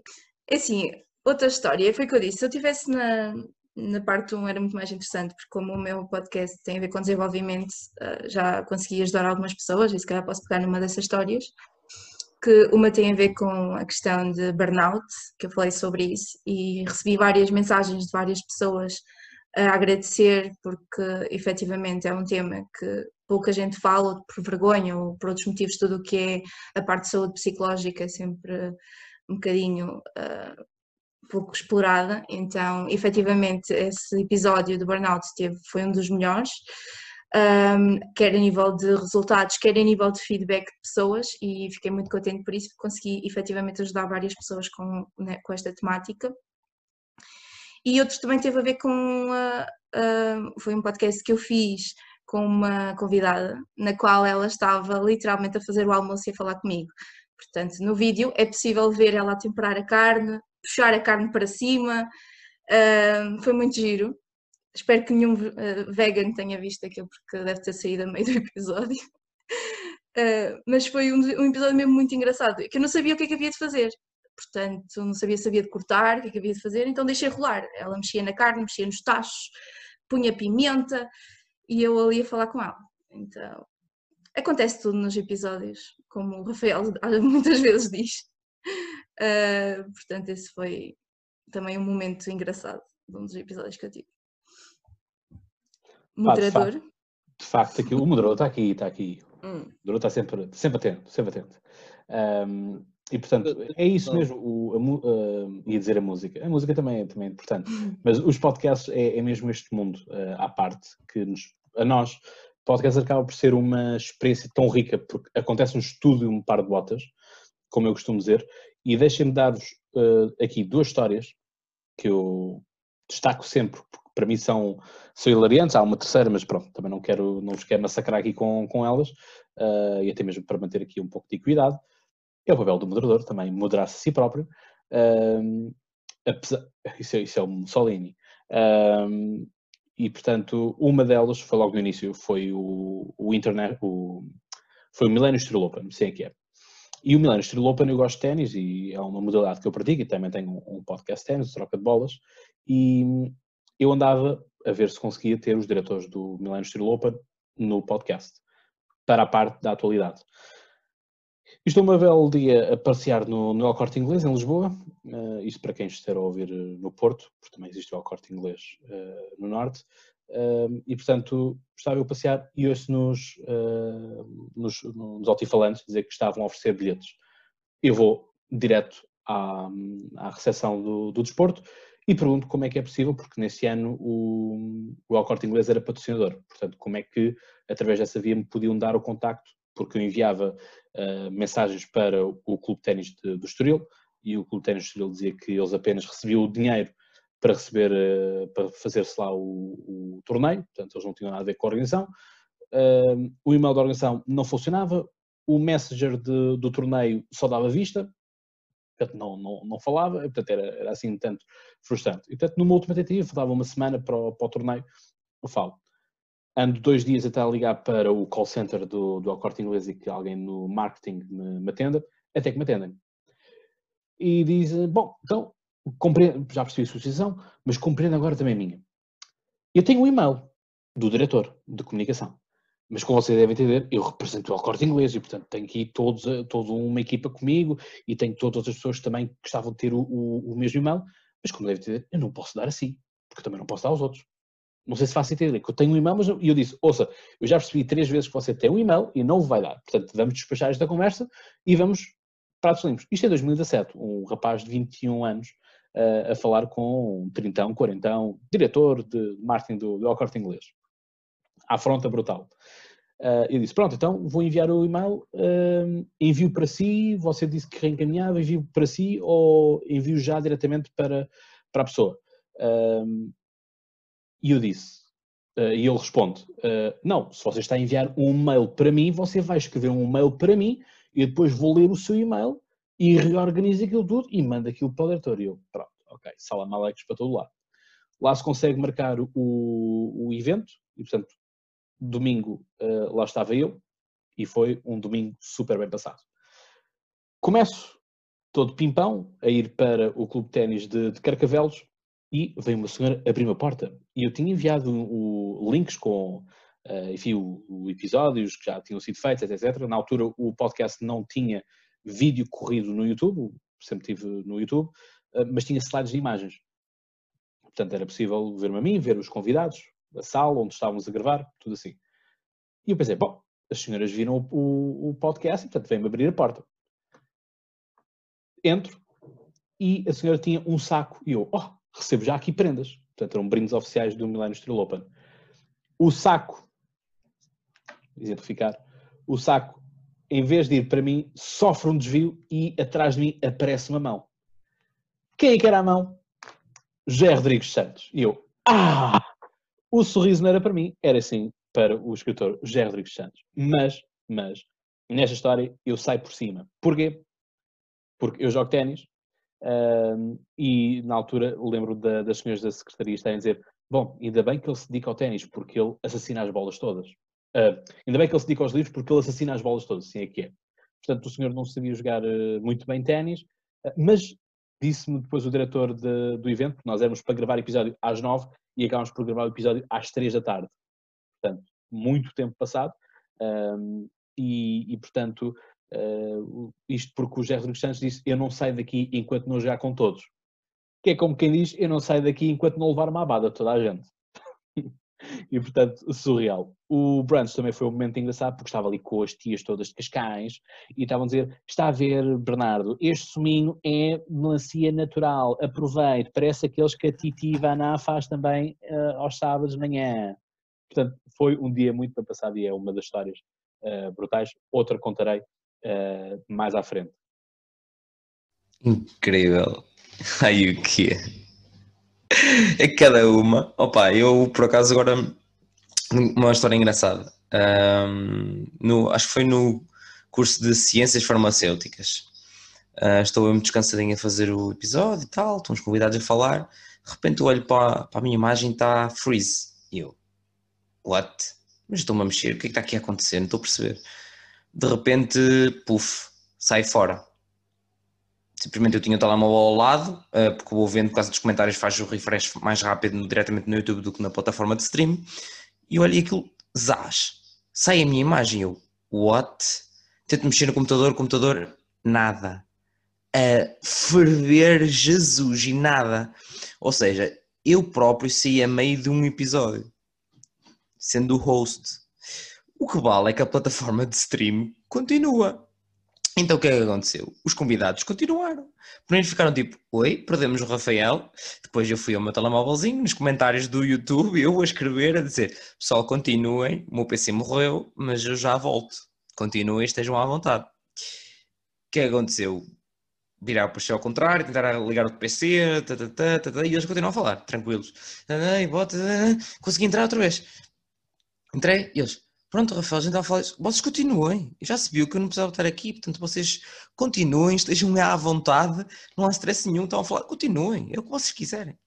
é assim, outra história foi o que eu disse, se eu estivesse na, na parte 1 era muito mais interessante, porque como o meu podcast tem a ver com desenvolvimento, ah, já consegui ajudar algumas pessoas, e se calhar posso pegar numa dessas histórias, que uma tem a ver com a questão de burnout, que eu falei sobre isso, e recebi várias mensagens de várias pessoas a agradecer, porque efetivamente é um tema que pouca gente fala, por vergonha ou por outros motivos, tudo o que é a parte de saúde psicológica é sempre um bocadinho uh, pouco explorada, então efetivamente esse episódio do Burnout teve, foi um dos melhores, um, quer a nível de resultados, quer a nível de feedback de pessoas e fiquei muito contente por isso, porque consegui efetivamente ajudar várias pessoas com, né, com esta temática. E outros também teve a ver com, uh, uh, foi um podcast que eu fiz com uma convidada, na qual ela estava literalmente a fazer o almoço e a falar comigo. Portanto, no vídeo é possível ver ela a temperar a carne, puxar a carne para cima. Uh, foi muito giro. Espero que nenhum uh, vegan tenha visto aquilo, porque deve ter saído a meio do episódio. Uh, mas foi um, um, episódio mesmo muito engraçado, que eu não sabia o que é que havia de fazer. Portanto, não sabia se havia de cortar, o que é que havia de fazer, então deixei rolar. Ela mexia na carne, mexia nos tachos, punha pimenta e eu ali a falar com ela. Então, acontece tudo nos episódios, como o Rafael muitas vezes diz. Uh, portanto, esse foi também um momento engraçado de um dos episódios que eu tive. Moderador. Ah, de, facto, de facto, aqui, o moderador está aqui, está aqui. Hum. O moderador está sempre, sempre atento, sempre atento. Um, e portanto, é isso mesmo, o, a, uh, ia dizer a música. A música também é, também é importante, mas os podcasts é, é mesmo este mundo uh, à parte que nos, a nós, podcast acaba por ser uma experiência tão rica, porque acontece um estudo e um par de botas, como eu costumo dizer, e deixem-me dar-vos uh, aqui duas histórias que eu destaco sempre, porque para mim são, são hilariantes. Há uma terceira, mas pronto, também não, quero, não vos quero massacrar aqui com, com elas, uh, e até mesmo para manter aqui um pouco de equidade. É o papel do moderador também, moderar-se a si próprio. Uh, apesar, isso, é, isso é o Mussolini. Uh, e portanto, uma delas foi logo no início, foi o, o internet, o, foi o Millennium Steel Open, sei que é. E o Milano Steel Open eu gosto de ténis e é uma modalidade que eu pratico e também tenho um, podcast de ténis, troca de bolas. E eu andava a ver se conseguia ter os diretores do Milano Steel Open no podcast, para a parte da atualidade. Estou uma belo dia a passear no, no El Corte Inglês, em Lisboa, uh, isto para quem estiver a ouvir eh, no Porto, porque também existe o El Corte Inglês uh, no Norte, Uh, e portanto estava eu a passear e ouço nos, uh, nos, nos altifalantes dizer que estavam a oferecer bilhetes. Eu vou direto à, à recepção do, do desporto e pergunto como é que é possível, porque nesse ano o, o Alcorte Inglês era patrocinador, portanto como é que através dessa via me podiam dar o contacto, porque eu enviava uh, mensagens para o Clube de Ténis do Estoril e o Clube de Ténis do Estoril dizia que eles apenas recebiam o dinheiro para receber, eh, para fazer-se lá o, o, torneio, portanto eles não tinham nada a ver com a organização. uh, o e-mail da organização não funcionava, o messenger de, do torneio só dava vista, portanto não, não, não falava, portanto era, era assim tanto frustrante. E portanto numa última tentativa, faltava uma semana para o, para o torneio, eu falo, ando dois dias até a ligar para o call center do, do Corte Inglês e que alguém no marketing me, me atenda, até que me atendem. E diz, bom, então, já percebi a sua decisão, mas compreendo agora também a minha. Eu tenho um e-mail do diretor de comunicação. Mas como vocês devem entender, eu represento o Corte Inglês e, portanto, tenho aqui todos, toda uma equipa comigo e tenho todas as pessoas também que gostavam de ter o, o, o mesmo e-mail. Mas como devem entender, eu não posso dar assim, porque também não posso dar aos outros. Não sei se faz sentido, que eu tenho um e-mail, mas eu, eu disse, ouça, eu já percebi três vezes que você tem um e-mail e não vai dar. Portanto, vamos despachar esta conversa e vamos pratos limpos. Isto é 2017, um rapaz de 21 anos uh, a falar com um 30, 40, diretor de marketing do, do Corte Inglês. Afronta brutal. Uh, eu disse, pronto, então vou enviar o e-mail, uh, envio para si, você disse que reencaminhava, envio para si ou envio já diretamente para, para a pessoa. Uh, e eu disse, e ele responde, não, se você está a enviar um e-mail para mim, você vai escrever um e-mail para mim e depois vou ler o seu e-mail e reorganizo aquilo tudo e mando aquilo para o diretor. E eu, pronto, ok, sala Alex para todo lado. Lá se consegue marcar o, o evento e, portanto, domingo uh, lá estava eu e foi um domingo super bem passado. Começo todo pimpão a ir para o clube de ténis de, de, Carcavelos e veio uma senhora abrir uma porta e eu tinha enviado o, links com uh, enfim, o, o, episódios que já tinham sido feitos, etc. Na altura o podcast não tinha vídeo corrido no YouTube, sempre tive no YouTube, uh, mas tinha slides de imagens. Portanto, era possível ver-me a mim, ver os convidados, a sala onde estávamos a gravar, tudo assim. E eu pensei, bom, as senhoras viram o, o, o podcast e, portanto, vem-me abrir a porta. Entro e a senhora tinha um saco e eu, oh, recebo já aqui prendas. Portanto, eram brindes oficiais do Millennium Steel Open. O saco, exemplificar, o saco, em vez de ir para mim, sofre um desvio e atrás de mim aparece uma mão. Quem é que era a mão? José Rodrigues Santos. E eu, ah! O sorriso não era para mim, era sim para o escritor José Rodrigues Santos. Mas, mas, nesta história eu saio por cima. Porquê? Porque eu jogo ténis uh, e na altura lembro da, das senhoras da secretaria estarem a dizer bom, ainda bem que ele se dedica ao ténis porque ele assassina as bolas todas. Uh, ainda bem que ele se dedica aos livros porque ele assassina as bolas todas, assim é que é. Portanto, o senhor não sabia jogar uh, muito bem ténis, uh, mas disse-me depois o diretor de, do evento, nós éramos para gravar episódio às nove e acabámos por gravar o episódio às três da tarde. Portanto, muito tempo passado. Um, e, e, portanto, uh, isto porque o José Rodrigues Santos disse: Eu não saio daqui enquanto não jogar com todos. Que é como quem diz: Eu não saio daqui enquanto não levar uma abada toda a gente. e portanto, surreal. O brunch também foi um momento engraçado porque estava ali com as tias todas de Cascais e estavam a dizer: Está a ver, Bernardo, este suminho é melancia natural, aproveite, parece aqueles que a Titi Ivana faz também uh, aos sábados de manhã. Portanto, foi um dia muito bem passado e é uma das histórias uh, brutais. Outra contarei uh, mais à frente. Incrível. Aí o que é? É cada uma. Opa, eu por acaso agora uma história engraçada. Um, no, acho que foi no curso de Ciências Farmacêuticas. Uh, estou muito descansadinho a fazer o episódio e tal, estão os convidados a falar. De repente eu olho para, para a minha imagem e está freeze. E eu, what? Mas estou-me a mexer, o que é que está aqui a acontecer? Não estou a perceber. De repente, puf, sai fora. Simplesmente eu tinha o telemóvel ao lado, eh, porque vou vendo por causa dos comentários faz o refresh mais rápido diretamente no YouTube do que na plataforma de stream. E olha aquilo, zás, sai a minha imagem. Eu, what? Tento mexer no computador, computador, nada. A ferver Jesus e nada. Ou seja, eu próprio saí a meio de um episódio, sendo o host. O que vale é que a plataforma de stream continua. Então o que é que aconteceu? Os convidados continuaram. Primeiro ficaram tipo, oi, perdemos o Rafael. Depois eu fui ao meu telemóvelzinho, nos comentários do YouTube, eu a escrever, a dizer, pessoal, continuem, o meu PC morreu, mas eu já volto. Continuem, estejam à vontade. O que é que aconteceu? Virar o ao contrário, tentar ligar o PC, tata, tata, e eles continuam a falar, tranquilos. Consegui entrar outra vez. Entrei, e eles, Pronto, Rafael, a gente estava a falar. Vocês continuem. Já se viu que eu não precisava estar aqui, portanto vocês continuem, estejam à vontade, não há stress nenhum, estão a falar, continuem, é o que vocês quiserem.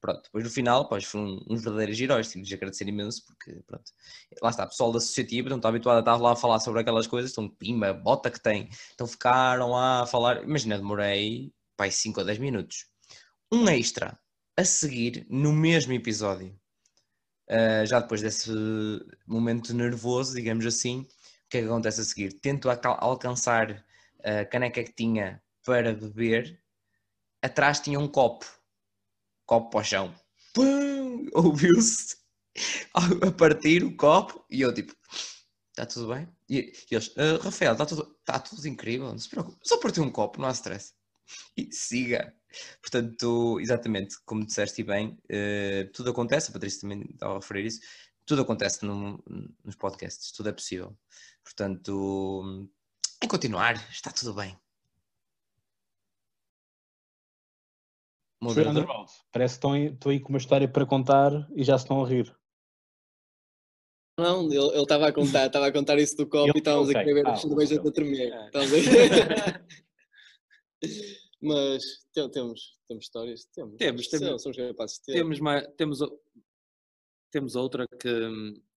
Pronto, depois no final, pois foram uns verdadeiros heróis, tive de agradecer imenso, porque pronto, lá está, pessoal da associativa, não está habituado a estar lá a falar sobre aquelas coisas, então pima, bota que tem, então ficaram lá a falar, imagina, demorei, pai, 5 a 10 minutos. Um extra a seguir no mesmo episódio, uh, já depois desse momento nervoso, digamos assim, o que é que acontece a seguir? Tento alcançar a caneca que tinha para beber, atrás tinha um copo copo para o chão. Ouviu-se a partir o copo e eu tipo, está tudo bem? E, e eles, uh, Rafael, está tudo, está tudo incrível, não se preocupe, só partiu um copo, não há stress. E siga. Portanto, exatamente, como disseste bem, uh, tudo acontece, a Patrícia também estava a referir isso, tudo acontece no, nos podcasts, tudo é possível. Portanto, em continuar, está tudo bem. Moderador. Parece que estão, estão aí com uma história para contar e já se estão a rir. Não, ele estava a contar, estava a contar isso do copo e estávamos okay. a ver ah, cervejas a tremer. Ah. Mas temos, temos histórias, temos. Temos, temos, somos capazes de ter. Temos, mais, temos, temos outra que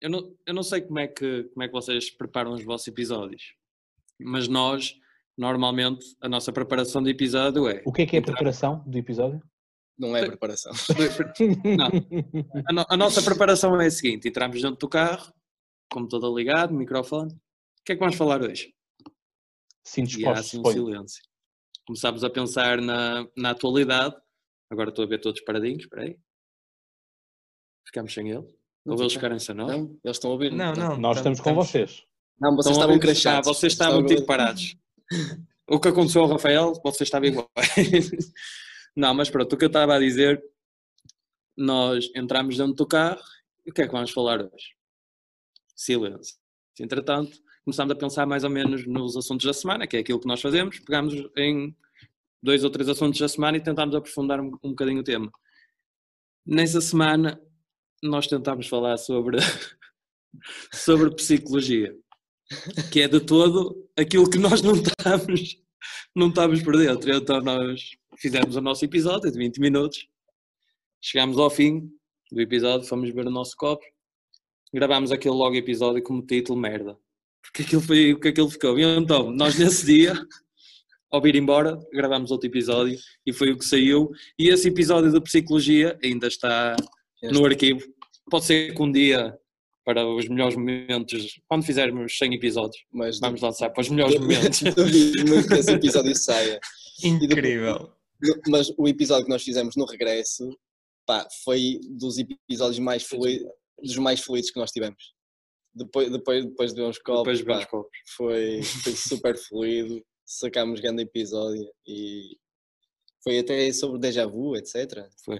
eu não, eu não sei como é, que, como é que vocês preparam os vossos episódios, mas nós normalmente a nossa preparação de episódio é. O que é que é a preparação do episódio? Não é preparação. Não. A, no, a, nossa preparação é a seguinte: entramos dentro do carro, computador ligado, microfone. O que é que vamos falar hoje? Sim, e há assim um silêncio. Começámos a pensar na, na atualidade. Agora estou a ver todos paradinhos, espera aí. Ficamos sem ele. Ou eles ficarem sem nós? Não, eles estão a ouvir. Não, não. Nós estamos com vocês. Não, vocês estavam crachados. Ah, vocês estavam tipo parados. O que aconteceu ao Rafael, você estava igual. Não, mas pronto, o que eu estava a dizer, nós entramos dentro do carro e o que é que vamos falar hoje? Silêncio. Entretanto, começámos a pensar mais ou menos nos assuntos da semana, que é aquilo que nós fazemos, pegámos em dois ou três assuntos da semana e tentámos aprofundar um, um bocadinho o tema. Nessa semana, nós tentámos falar sobre, sobre psicologia que é de todo aquilo que nós não estávamos, não estávamos por dentro. Então nós fizemos o nosso episódio de 20 minutos, chegámos ao fim do episódio, fomos ver o nosso copo, gravámos aquele logo episódio como título merda. Porque aquilo foi o que aquilo ficou. E então, nós nesse dia, ao vir embora, gravámos outro episódio e foi o que saiu. E esse episódio de psicologia ainda está no arquivo. Pode ser que um dia para os melhores momentos, quando fizermos 100 episódios, Mas vamos lançar para os melhores momentos. Duvido muito que esse episódio saia. Incrível. Depois, mas o episódio que nós fizemos no regresso, pá, foi dos episódios mais fluidos, dos mais fluidos que nós tivemos. Depois, depois, depois de uns copos, depois de copos. Foi, foi super fluido, sacámos grande episódio e foi até sobre déjà vu, etc. Foi.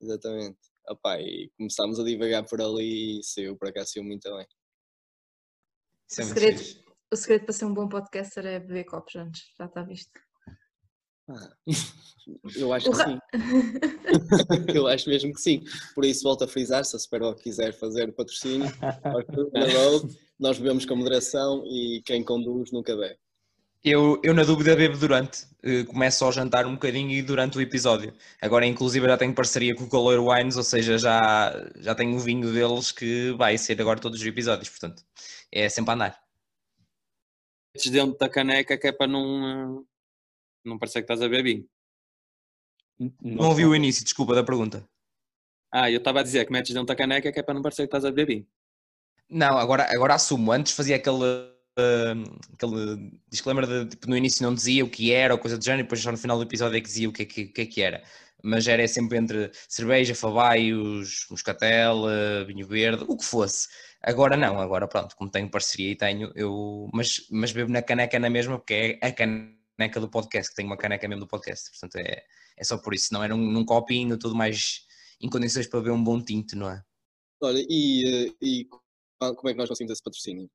Exatamente. Opa, e começámos a divagar por ali e saiu para cá, saiu muito bem. O segredo, o segredo para ser um bom podcaster é beber copos antes, já está visto. Ah, eu acho que sim. eu acho mesmo que sim. Por isso volto a frisar, se a Superbowl quiser fazer patrocínio, nós bebemos com moderação e quem conduz nunca bebe. Eu, eu, na dúvida, bebo durante. Uh, começo ao jantar um bocadinho e durante o episódio. Agora, inclusive, já tenho parceria com o Color Wines, ou seja, já, já tenho o vinho deles que vai ser agora todos os episódios. Portanto, é sempre a andar. Dentro da caneca que é para não, não parecer que estás a beber vinho. Não, não ouvi o início, desculpa, da pergunta. Ah, eu estava a dizer que metes dentro da caneca que é para não parecer que estás a beber vinho. Não, agora, agora assumo. Antes fazia aquele aquele disclaimer de tipo, no início não dizia o que era ou coisa do género, e depois só no final do episódio é que dizia o que é que, que, é que era. Mas era sempre entre cerveja, fabaios, moscatel, vinho verde, o que fosse. Agora não, agora pronto, como tenho parceria e tenho, eu. Mas, mas bebo na caneca na mesma, porque é a caneca do podcast, que tenho uma caneca mesmo do podcast, portanto é, é só por isso, não era num, num copinho, tudo mais em condições para beber um bom tinto, não é? Olha, e, e como é que nós conseguimos esse patrocínio?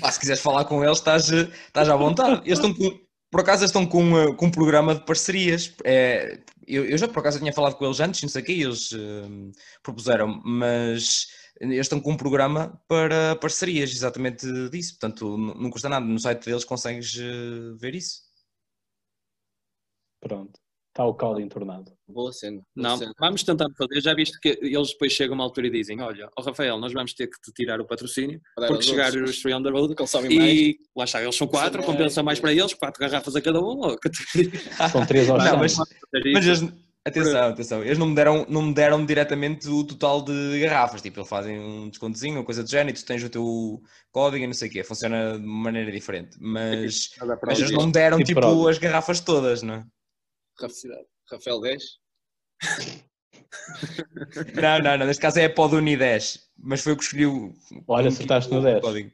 Pá, se quiseres falar com eles, estás, estás à vontade. Eles estão com, por acaso estão com, com um programa de parcerias. É, eu, eu, já por acaso tinha falado com eles antes, não sei o que, eles uh, propuseram, mas eles estão com um programa para parcerias, exatamente disso. Portanto, não custa nada. No site deles consegues eh, ver isso. Pronto. Está o caldo entornado. Boa cena. boa Não, cena. vamos tentar fazer. Já viste que eles depois chegam a uma altura e dizem: Olha, ó Rafael, nós vamos ter que te tirar o patrocínio Para porque os chegar outros os Three on the Road e lá está, eles são quatro, compensa mais. para eles, quatro garrafas a cada um. São três aos Não, mas- Mas eles, atenção, atenção, eles não me deram, não me deram diretamente o total de garrafas, tipo, eles fazem um descontozinho, uma coisa do género, e tu tens o teu código e não sei o quê, funciona de maneira diferente, mas, mas eles não me deram Tipo tipo as garrafas todas, não é? Rafa- Rafael 10. Não, não, não, neste caso é a Pod Uni 10, mas foi o que escolhi o. Olha, acertaste no o 10. código.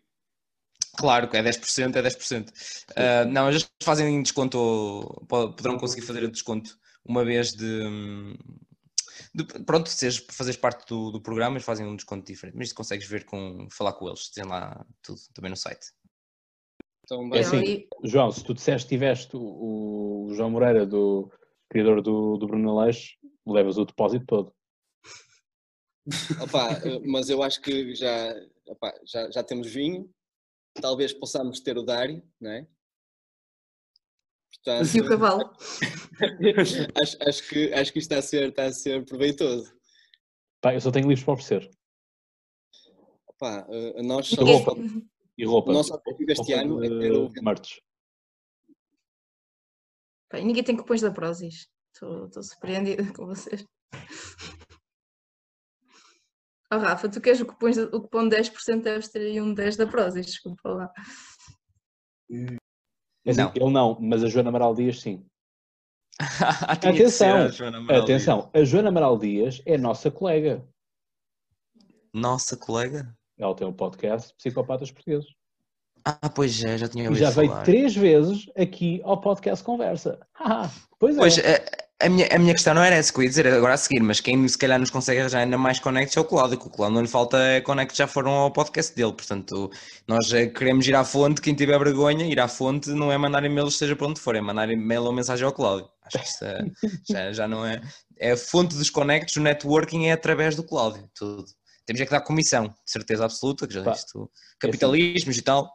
Claro que é 10%, é 10%. Ah, não, eles fazem desconto, po- poderão conseguir fazer desconto uma vez de. de- pronto, se seres- fazeres parte do, do programa, eles fazem um desconto diferente. Mas isso consegues ver com falar com eles, tem lá tudo também no site. Então, É assim, João, se tu disseste que tiveste o, o João Moreira, do criador do, do Bruno Aleixo, levas o depósito todo. Opá, eh, mas eu acho que já, opá, já, já temos vinho, talvez possamos ter o Dário, não é? Portanto, E o cavalo. acho, acho, que, acho que isto está a ser, está a ser proveitoso. Pá, eu só tenho livros para oferecer. Opá, eh, nós E só, roupa. E roupa. o nosso objetivo este Roupa ano é de- ter o merch. Pá, e ninguém tem cupons da Prozis. Estou surpreendida com vocês. Oh, Rafa, tu queres o cupom, de- o cupom de 10% deves ter aí um 10 da Prozis, desculpa lá. É assim, Não. Ele não, mas a Joana Amaral Dias sim. Ser Atenção, a Joana Amaral Atenção, a Joana Amaral Dias é nossa colega. Dias. Nossa colega. Ela tem um podcast Psicopatas Portugueses. Ah, pois é, já tinha E ouvido já veio falar. três vezes aqui ao podcast Conversa. Ah, pois é. Pois, a, a minha, a minha questão não era essa que eu ia dizer agora a seguir, mas quem se calhar nos consegue arranjar ainda mais connects é o Cláudio, que o Cláudio não lhe falta é connects já foram ao podcast dele, portanto nós eh, queremos ir à fonte, quem tiver vergonha, ir à fonte não é mandar e-mails seja para onde for, é mandar e-mail ou mensagem ao Cláudio. Acho que isso é- já, já não é, é a fonte dos connects, o networking é através do Cláudio, tudo. Temos é que dar comissão, de certeza absoluta, que já isto, capitalismos e tal.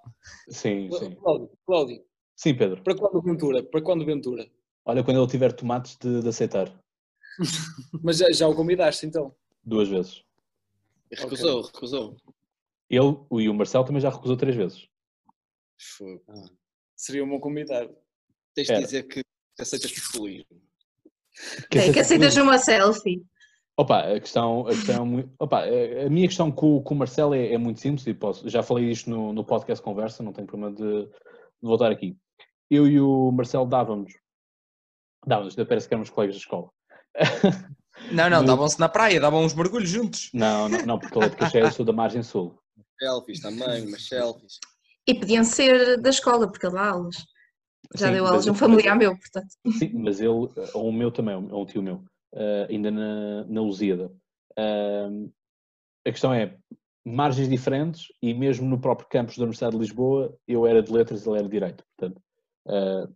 Sim, sim. Cláudio, Cláudio, Sim, Pedro. para quando Ventura? Para quando Ventura? Olha, quando ele tiver tomates de, de aceitar. Mas já, já o convidaste então? Duas vezes. Recusou, recusou. Ele e o Marcelo também já recusou três vezes. Fogo. Seria um bom convidado. Tens de dizer que aceitas populismo. É, que aceitas uma selfie. Opa, a questão, a questão é opa, a a minha questão com, com o Marcelo é, é muito simples e posso, já falei isto no, no podcast Conversa, não tenho problema de, de voltar aqui. Eu e o Marcelo dávamos, dávamos, ainda parece que éramos colegas de escola. Não, não, davam-se na praia, davam uns mergulhos juntos. Não, não, não porque ele é de Caxé, eu sou da margem sul. Selfies também, umas selfies. E podiam ser da escola, porque ele dá aulas. Já Sim, deu aulas, eu- um familiar meu, portanto. Sim, mas ele, ou o meu também, ou um tio meu, eh, ainda na, na Lusíada. Ahm, a questão é, margens diferentes e mesmo no próprio campus da Universidade de Lisboa, eu era de letras, ele era de direito. Portanto, ah,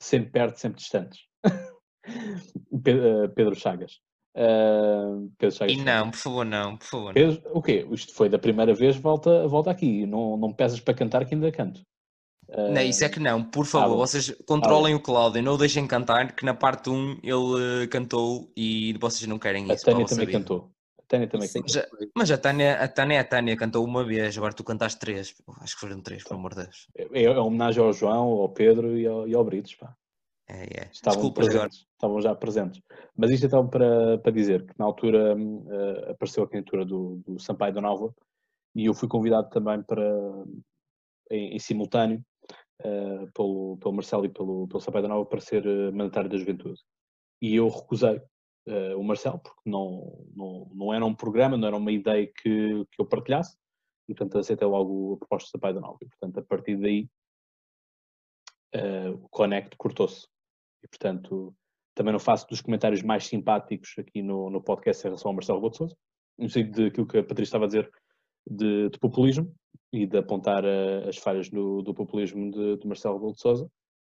sempre perto, sempre distantes. Ah, Pedro Chagas. Ah, Pedro Chagas. E não, por favor, não, por favor. Pedro, o quê? Isto foi da primeira vez, volta, volta aqui. Não, não me pesas para cantar que ainda canto. Ah, Não, isso é que não, por favor, bom. vocês controlem o Cláudio, não o deixem cantar, que na parte 1 ele eh, cantou e vocês não querem isso. a Tânia também vida. cantou. Tânia também Sim. Já- Mas a Tânia, a Tânia é a Tânia, cantou uma vez, agora tu cantaste três. Acho que foram três, pelo amor de Deus. É, é homenagem ao João, ao Pedro e ao, e ao Britos, pá. É, é. Estavam Desculpas agora. presentes, estavam já presentes. Mas isto então para, para dizer que na altura eh, apareceu a candidatura do, do Sampaio da Nova e eu fui convidado também para, em, em simultâneo, eh, pelo, pelo Marcelo e pelo, pelo Sampaio da Nova para ser eh, mandatário da Juventude. E eu recusei eh, o Marcelo porque não, não, não era um programa, não era uma ideia que, que eu partilhasse e portanto aceitei logo a proposta da Nova. E portanto a partir daí eh, o Connect cortou-se. E, portanto, também não faço dos comentários mais simpáticos aqui no, no podcast em relação ao Marcelo Rebelo de no sentido daquilo que a Patrícia estava a dizer de, de populismo e de apontar eh, as falhas do, do populismo de, de Marcelo Rebelo.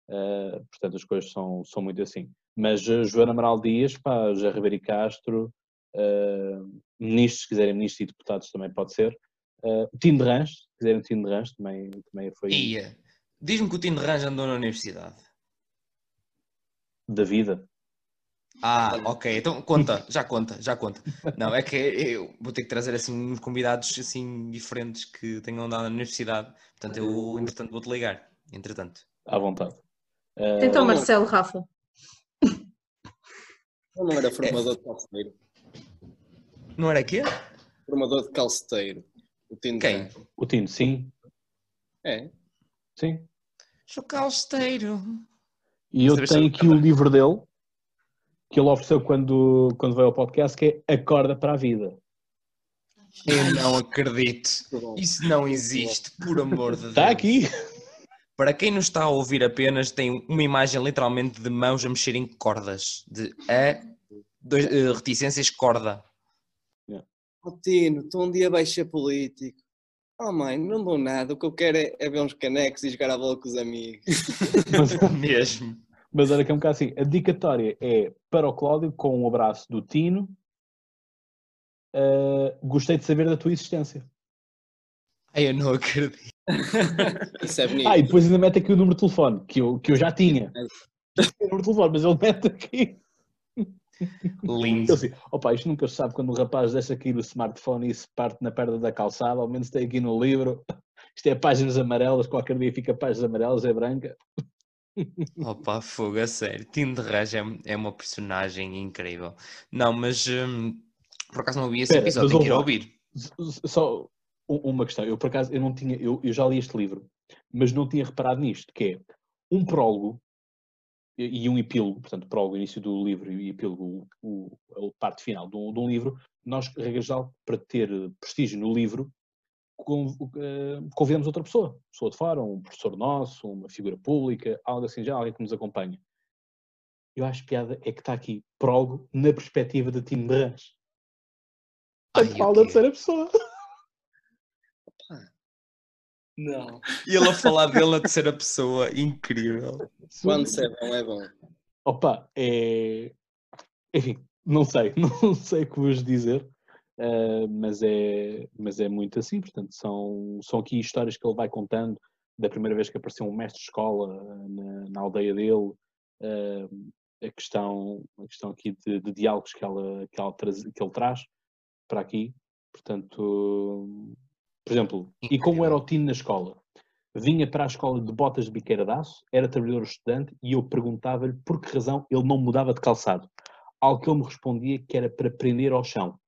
Eh, portanto, as coisas são, são muito assim. Mas a Joana Amaral Dias, pá, José Ribeiro e Castro, uh, ministros, se quiserem ministros e deputados também pode ser. Uh, o Tino de Rãs, se quiserem o Tino de Rãs, também, também foi Ia. Diz-me que o Tino de Rãs andou na universidade. da vida. Ah, ok, então conta, já conta, já conta. Não, é que eu vou ter que trazer assim uns convidados assim diferentes que tenham andado na universidade, portanto eu, entretanto, vou-te ligar, entretanto. À vontade. Uh, Então, Marcelo Rafa. Ele não era formador de calceteiro. Não era aqui? Formador de calceteiro. O Tino Quem? O Tino, sim, É. sim. Sou calceteiro. E eu tenho aqui o livro dele, que ele ofereceu quando, quando veio ao podcast, que é Acorda para a Vida. Eu não acredito. Isso não existe, por amor de Deus. Está aqui. Para quem não está a ouvir apenas, tem uma imagem literalmente de mãos a mexer em cordas. De a dois, eh, reticências corda. Oh, Tino, tu um dia vais ser político. Oh mãe, não dou nada. O que eu quero é, é ver uns canecos e jogar a bola com os amigos. Mas, Mesmo. mas olha que é um bocado assim. A dedicatória é para o Cláudio, com um abraço do Tino. Uh, gostei de saber da tua existência. Ai, eu não acredito. Isso é bonito. Ah, e depois ainda mete aqui o número de telefone, que eu, que eu já tinha. o número de telefone, mas ele mete aqui. Lindo. Assim, opa, isto nunca se sabe quando o rapaz deixa cair o smartphone e se parte na perna da calçada, ao menos tem aqui no livro. Isto é páginas amarelas, qualquer dia fica páginas amarelas, é branca. Opa, fogo, a sério. Tim de Raj é, é uma personagem incrível. Não, mas hum, por acaso não ouvi esse Espera, episódio, tenho que ir ouvir. Só uma questão, eu por acaso eu não tinha, eu, eu já li este livro, mas não tinha reparado nisto, que é um prólogo e um epílogo, portanto, prólogo, início do livro e epílogo, o, o- a parte final de um, de um livro, nós, regra geral, para ter prestígio no livro, eh, convidamos outra pessoa, pessoa de fora, um professor nosso, uma figura pública, algo assim, já alguém que nos acompanha. Eu acho piada é que está aqui, prólogo, na perspectiva de Tim. Ai, Portanto, o fala da terceira pessoa. Não. E ele a falar dele na terceira pessoa, incrível. Quando se é bom, é bom. Opa, é. Enfim, não sei, não sei o que vos dizer, eh, mas, é, mas é muito assim. Portanto, são, são aqui histórias que ele vai contando da primeira vez que apareceu um mestre de escola eh, na, na aldeia dele, eh, a, questão, a questão aqui de, de diálogos que, ela, que, ela traz, que ele traz para aqui. Portanto, por exemplo, e como Incrível. era o Tino na escola? Vinha para a escola de botas de biqueira de aço, era trabalhador estudante e eu perguntava-lhe por que razão ele não mudava de calçado. Ao que ele me respondia que era para prender ao chão.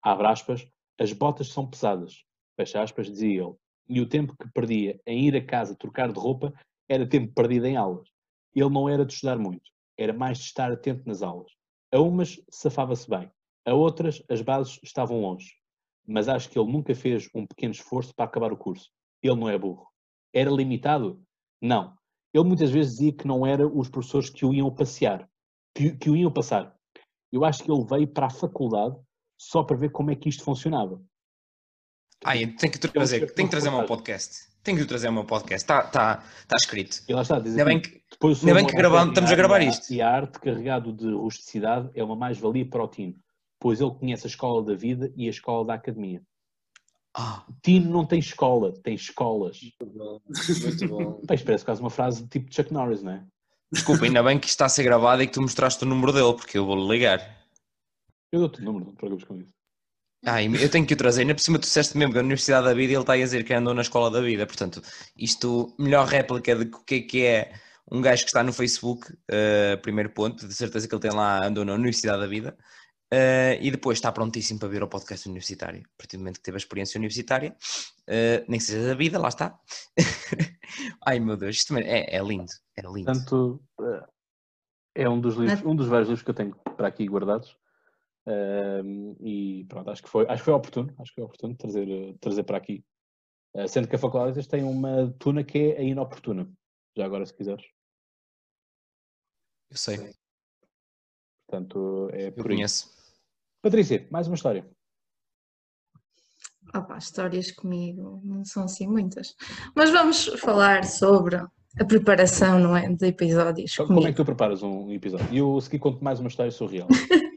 Abre aspas, as botas são pesadas. Fecha aspas, dizia ele. E o tempo que perdia em ir a casa trocar de roupa era tempo perdido em aulas. Ele não era de estudar muito, era mais de estar atento nas aulas. A umas safava-se bem, a outras as bases estavam longe. Mas acho que ele nunca fez um pequeno esforço para acabar o curso. Ele não é burro. Era limitado? Não. Ele muitas vezes dizia que não era os professores que o iam passear, que, que o iam passar. Eu acho que ele veio para a faculdade só para ver como é que isto funcionava. Ai, tem que trazer, tem que trazer o meu podcast. Tem que trazer o meu podcast. Está tá, tá escrito. E lá está, Ainda aqui, bem que depois ainda bem que amor estamos a gravar isto. E a arte carregado de rusticidade é uma mais-valia para o Tino, pois ele conhece a escola da vida e a escola da academia. Ah, Tino não tem escola, tem escolas. Muito bom. Muito bom. Bem, parece quase uma frase tipo de Chuck Norris, não é? desculpa, ainda bem que isto está a ser gravado e que tu mostraste o número dele, porque eu vou-lhe ligar. Eu dou-te o número, não te preocupes com isso. Ai, eu tenho que o trazer. Ainda por cima tu disseste mesmo que a Universidade da Vida ele está a dizer que andou na Escola da Vida. Portanto, isto, melhor réplica de o que é que é um gajo que está no Facebook, eh, primeiro ponto, de certeza que ele tem lá, andou na Universidade da Vida. Eh, e depois está prontíssimo para vir ao podcast universitário. A partir do momento que teve a experiência universitária, eh, nem que seja da vida, lá está. Ai meu Deus, isto é, é lindo. É lindo. Portanto, eh, é um dos, livros, um dos vários livros que eu tenho para aqui guardados. Ehm, e pronto, acho que foi, acho que foi oportuno, acho que foi oportuno trazer, trazer para aqui. Sendo que a Faculdade de Letras tem uma tuna que é a inoportuna. Já agora, se quiseres. Eu sei, Portanto, é eu por aí. conheço. Patrícia, mais uma história. Opa, histórias comigo não são assim muitas. Mas vamos falar sobre a preparação, não é? De episódios Como é que comigo. tu preparas um episódio? E eu, a seguir, conto mais uma história surreal.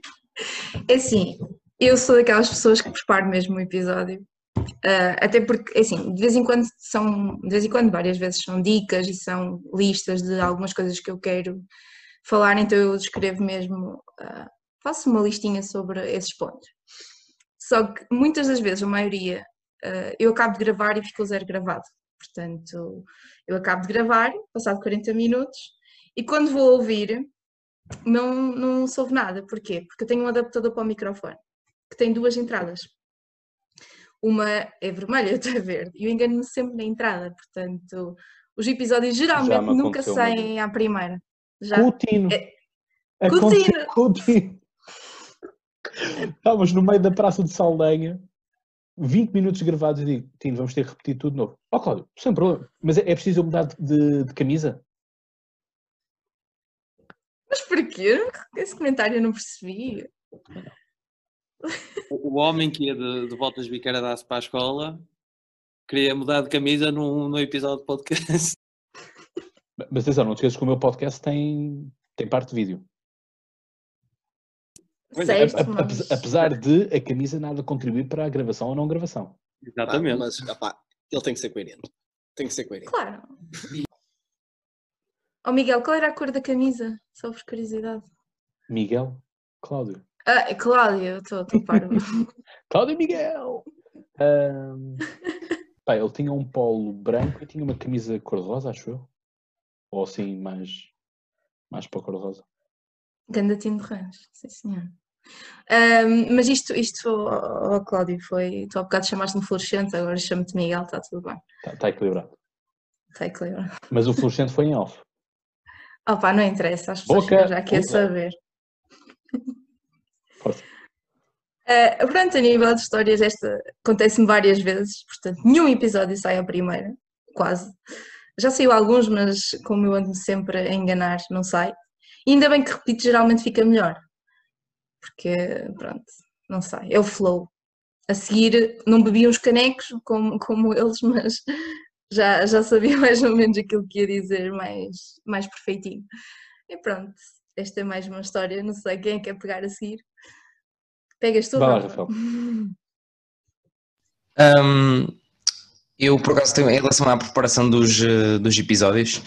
É assim, eu sou daquelas pessoas que preparo mesmo o episódio. Uh, até porque, assim, de vez em quando são, de vez em quando, várias vezes são dicas e são listas de algumas coisas que eu quero falar, então eu escrevo mesmo, uh, faço uma listinha sobre esses pontos. Só que muitas das vezes, a maioria, uh, eu acabo de gravar e fica o zero gravado. Portanto, eu acabo de gravar, passado 40 minutos, e quando vou ouvir, não, não soube nada. Porquê? Porque eu tenho um adaptador para o microfone, que tem duas entradas. Uma é vermelha e outra é verde. E eu engano-me sempre na entrada, portanto, os episódios geralmente nunca saem à primeira. Já. Coutinho. É... Coutinho. Coutinho. Estávamos no meio da Praça de Saldanha, 20 minutos gravados e digo, Tino, vamos ter que repetir tudo de novo. Ó oh, Cláudio, sem problema. Mas é, é preciso mudar de, de, de, camisa? Mas porquê? Esse comentário eu não percebi. O, o homem que ia de, de voltas biqueira dar-se para a escola queria mudar de camisa num, num episódio de podcast. Mas atenção, não te esqueças que o meu podcast tem, tem parte de vídeo. Certo, mas... Apesar de a camisa nada contribuir para a gravação ou não gravação. Exatamente. Ah, mas opá, ele tem que ser coerente. Tem que ser coerente. Claro. Oh Miguel, qual era a cor da camisa? Só por curiosidade. Miguel? Cláudio. Ah, Cláudio, estou a Cláudio Miguel! Um, pá, ele tinha um polo branco e tinha uma camisa cor-de-rosa, acho eu. Ou assim, mais, mais para cor-de-rosa. Gandatinho de Rãs, sim senhor. Um, mas isto, isto oh, oh, Cláudio, foi. Tu há bocado chamaste-me fluorescente, agora chamo-te Miguel, está tudo bem. Está tá equilibrado. Está equilibrado. Mas o fluorescente foi em off. Opa, não interessa, as pessoas Boca, já querem saber. Força. Uh, pronto, a nível de histórias, esta acontece-me várias vezes, portanto, nenhum episódio sai à primeira, quase. Já saiu alguns, mas como eu ando sempre a enganar, não sai. E ainda bem que repito, geralmente fica melhor. Porque, pronto, não sei, é o flow. A seguir, não bebi uns canecos como, como eles, mas já, já sabia mais ou menos aquilo que ia dizer mais, mais perfeitinho. E pronto, esta é mais uma história, não sei quem é quer pegar a seguir. Pegas tu, Vai lá, Rafael. Um, eu, por acaso, tenho, em relação à preparação dos, eh, dos episódios,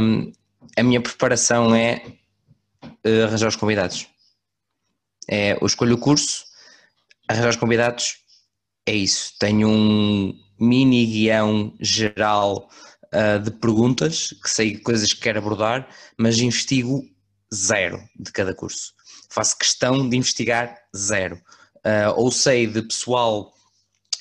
um, a minha preparação é uh, arranjar os convidados. É, eu escolho o curso, arranjar os convidados, é isso. Tenho um mini guião geral uh, de perguntas, que sei coisas que quero abordar, mas investigo zero de cada curso. Faço questão de investigar zero. Uh, ou sei de pessoal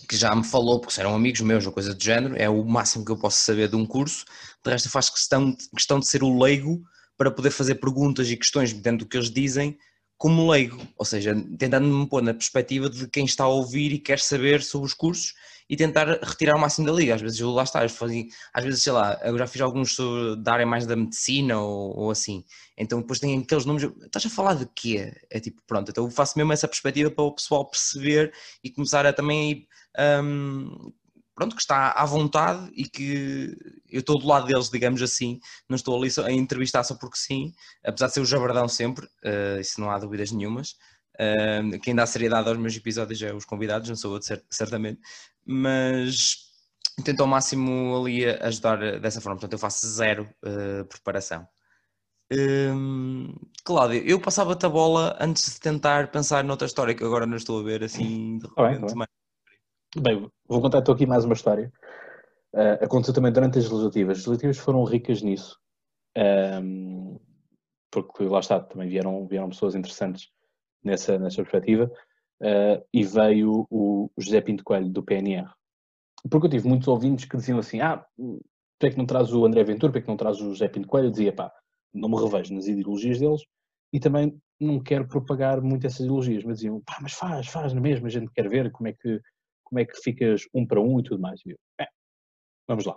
que já me falou, porque eram amigos meus ou coisa do género, é o máximo que eu posso saber de um curso. De resto, faço questão, questão de ser o leigo para poder fazer perguntas e questões dentro do que eles dizem como leigo, ou seja, tentando me pôr na perspectiva de quem está a ouvir e quer saber sobre os cursos e tentar retirar o máximo da liga. Às vezes eu lá está, fazia, às vezes, sei lá, eu já fiz alguns sobre, da área mais da medicina ou, ou assim. Então depois tem aqueles números, estás a falar de quê? É tipo, pronto, então eu faço mesmo essa perspectiva para o pessoal perceber e começar a também um, pronto, que está à vontade e que eu estou do lado deles, digamos assim, não estou ali a entrevistar só porque sim, apesar de ser o jabardão sempre, uh, isso não há dúvidas nenhumas. Uh, quem dá seriedade aos meus episódios é os convidados, não sou eu, certamente, mas tento ao máximo ali ajudar dessa forma, portanto eu faço zero uh, preparação. Um, Cláudio, eu passava-te a bola antes de tentar pensar noutra história que agora não estou a ver assim de repente. Bem, Bem, vou contar então aqui mais uma história. Uh, aconteceu também durante as legislativas. As legislativas foram ricas nisso, um, porque lá está, também vieram, vieram pessoas interessantes nessa, nessa perspectiva, uh, e veio o José Pinto Coelho, do PNR. Porque eu tive muitos ouvintes que diziam assim, ah, por é que não traz o André Ventura, por é que não traz o José Pinto Coelho? Eu dizia, pá, não me revejo nas ideologias deles, e também não quero propagar muito essas ideologias, mas diziam, pá, mas faz, faz na mesma, a gente quer ver como é que como é que ficas um para um e tudo mais. E eu, é, vamos lá.